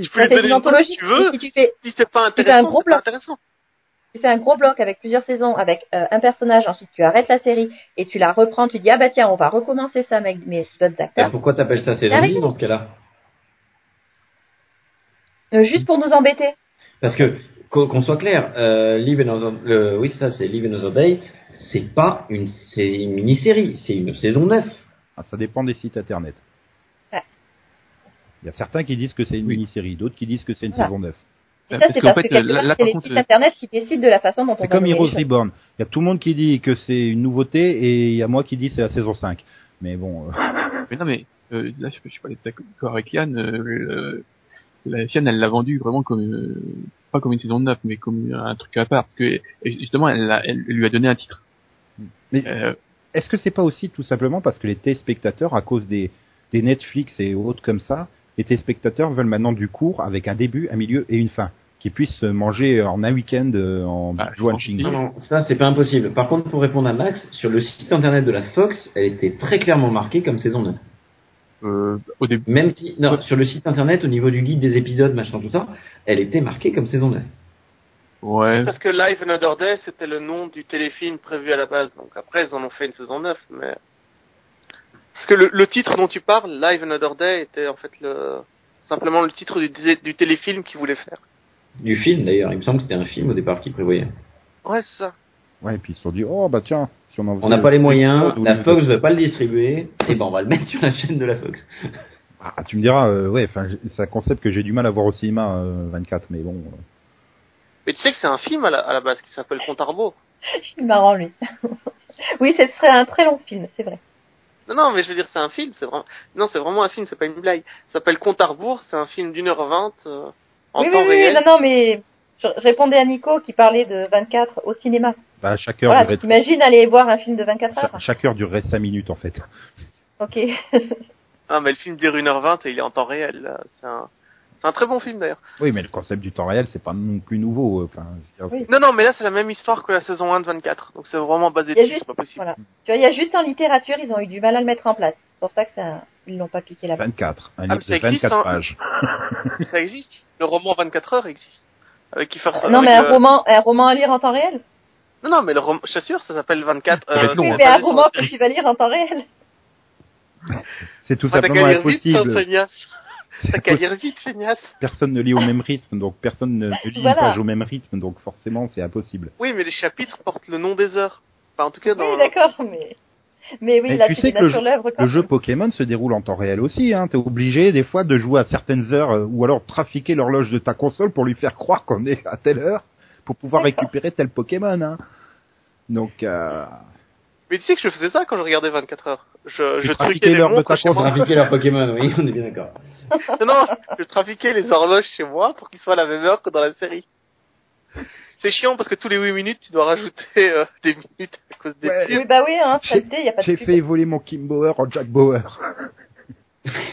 Tu peux lui C'est donner une que tu veux. Et si tu fais Si c'est pas Tu fais un intéressant, gros c'est pas bloc. intéressant. tu fais un gros bloc avec plusieurs saisons, avec euh, un personnage, ensuite tu arrêtes la série et tu la reprends, tu dis ah bah tiens on va recommencer ça avec mes d'autres Et acteurs, pourquoi t'appelles ça. 10 dans ce cas-là? Euh, juste pour nous embêter. Parce que qu'on soit clair, euh, Live Another, le, oui c'est ça, c'est Live Another Day, c'est pas une, c'est une mini-série, c'est une saison 9. Ah, ça dépend des sites internet. Ouais. Il y a certains qui disent que c'est une Oui. mini-série, d'autres qui disent que c'est une Voilà. saison 9. Et ça parce c'est qu'en fait, que là- c'est les contre, sites internet qui décident de la façon dont on C'est va comme Heroes. Reborn. Il y a tout le monde qui dit que c'est une nouveauté et il y a moi qui dis que c'est la saison 5. Mais bon, euh, Mais non, mais euh, là, je, je suis pas d'accord avec Yann. Euh, la chaîne, elle l'a vendu vraiment comme euh, pas comme une saison 9, mais comme un truc à part, parce que justement, elle, lui a donné un titre. Mais- Euh, est-ce que c'est pas aussi tout simplement parce que les téléspectateurs, à cause des, des Netflix et autres comme ça, les téléspectateurs veulent maintenant du court avec un début, un milieu et une fin, qui puissent se manger en un week-end euh, en pense watching. Non, non, ça c'est pas impossible. Par contre, pour répondre à Max, sur le site internet de la Fox, elle était très clairement marquée comme saison 9. Euh, au début, Même si, non, sur le site internet, au niveau du guide des épisodes, machin, tout ça, elle était marquée comme saison 9. ouais, Parce que Live Another Day, c'était le nom du téléfilm prévu à la base. Donc après, ils en ont fait une saison 9, mais... Parce que le, le titre dont tu parles, Live Another Day, était en fait le... simplement le titre du, du téléfilm qu'ils voulaient faire. Du film d'ailleurs, il me semble que c'était un film au départ qui prévoyait. Ouais, c'est ça. Ouais, et puis ils se sont dit, oh bah tiens, si on en On faisait n'a pas les moyens, la Fox veut pas le distribuer, et ben on va le mettre sur la chaîne de la Fox. Ah, tu me diras, euh, ouais, c'est un concept que j'ai du mal à voir au cinéma euh, 24, mais bon. euh. Mais tu sais que c'est un film à la, à la base qui s'appelle rebours. Il est marrant lui. oui, ce serait un très long film, c'est vrai. Non, non, mais je veux dire, c'est un film, c'est vraiment... Non, c'est vraiment un film, c'est pas une blague. Ça s'appelle Compte à rebours, c'est un film d'une heure vingt, euh, en oui, temps oui, oui, réel. non, non, mais je je répondais à Nico qui parlait de 24 au cinéma. Bah, à chaque heure, Voilà, t'imagines aller voir un film de 24 cha- heures. chaque heure durerait 5 minutes en fait. Ok. Ah, mais le film dure une heure vingt et il est en temps réel. C'est un... Très bon film, d'ailleurs. Oui, mais le concept du temps réel, c'est pas non plus nouveau. euh, Enfin, je veux dire, Oui. Non, non, mais là, c'est la même histoire que la saison 1 de 24. Donc c'est vraiment basé dessus, juste- c'est pas possible. Voilà. Tu vois, il y a juste en littérature, ils ont eu du mal à le mettre en place. C'est pour ça que ça, ils l'ont pas piqué là-bas. 24, un Ah, livre de existe, 24 hein. pages. Ça existe. Le roman 24 heures existe. Avec Non, mais un le- roman, un roman à lire en temps réel. Non, non, mais le roman, je t'assure, ça s'appelle 24 Ça va être heures. long, oui, hein. mais un roman que tu vas lire en temps réel. C'est tout Ah, simplement qu'à lire vite, hein, impossible. T'as qu'à lire vite, feignasse. Personne ne lit au même rythme, donc personne ne ne lit Voilà. une page au même rythme, donc forcément c'est impossible. Oui, mais les chapitres portent le nom des heures. Enfin, en tout cas, dans... Oui, d'accord, mais Mais oui, Mais là, tu tu sais que le sur Le jeu. Pokémon se déroule en temps réel aussi, hein. T'es obligé des fois de jouer à certaines heures euh, ou alors trafiquer l'horloge de ta console pour lui faire croire qu'on est à telle heure pour pouvoir récupérer tel Pokémon, hein. Donc, euh, Mais tu sais que je faisais ça quand je regardais 24 heures. Je, Tu je trafiquais l'heure de ta console. Trafiquer leur Pokémon, oui, on est bien d'accord. Non, non, je trafiquais les horloges chez moi pour qu'ils soient à la même heure que dans la série. C'est chiant parce que tous les 8 minutes, tu dois rajouter euh, des minutes à cause des Ouais. tirs. Oui, bah oui, hein, ça y a pas de j'ai fait évoluer mon Kim Bauer en Jack Bauer.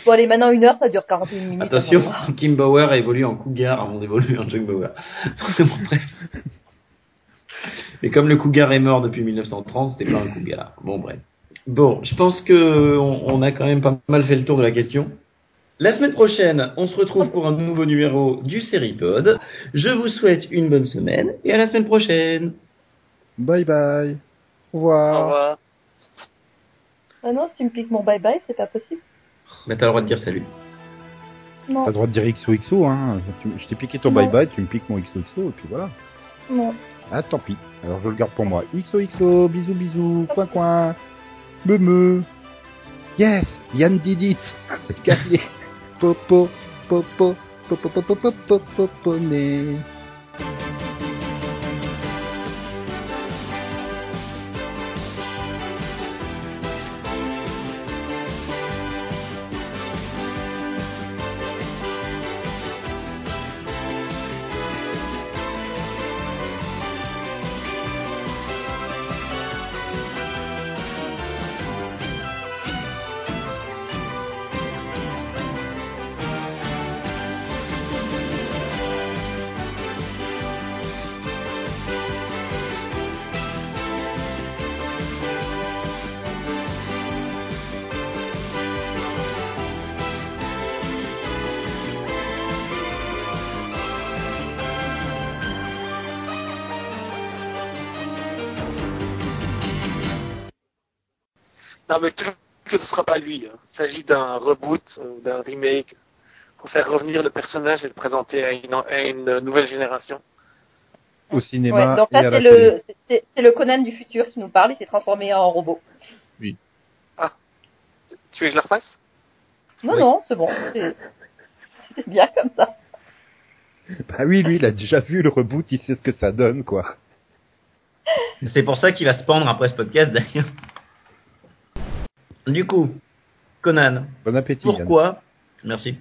Bon, allez, maintenant une heure, ça dure 41 minutes. Attention. Kim Bauer a évolué en Cougar avant d'évoluer en Chuck Bauer. Bon, bref. Et comme le Cougar est mort depuis 1930, c'était pas un Cougar. Bon, bref. Bon, je pense que on, on a quand même pas mal fait le tour de la question. La semaine prochaine, on se retrouve pour un nouveau numéro du Seripod. Je vous souhaite une bonne semaine et à la semaine prochaine. Bye bye. Au Au revoir. Ah non, si tu me piques mon bye-bye, c'est pas possible. Bah, t'as le droit de dire salut. Non, T'as le droit de dire XOXO, hein. Je t'ai piqué ton Non. bye bye, tu me piques mon XOXO et puis voilà. non. Ah, tant pis. Alors je le garde pour moi. XOXO, bisous bisous, coin coin, me me. Yes, Yann did it. C'est gagné. po, po, po, po, po, po, po, po, po, po, po, po, po, Non, mais que ce sera pas lui. hein. Il s'agit d'un reboot, euh, d'un remake, pour faire revenir le personnage et le présenter à une, à une nouvelle génération. Au Ouais, cinéma donc et à là, la c'est télé. le, c'est c'est le Conan du futur qui nous parle, il s'est transformé en robot. Tu veux que je la refasse? Non, Oui. non, c'est bon, c'est c'est bien comme ça. Bah oui, lui, il a déjà vu le reboot, il sait ce que ça donne, quoi. C'est pour ça qu'il va se pendre après ce podcast d'ailleurs. Du coup, Conan, Bon appétit. Yann. pourquoi Merci.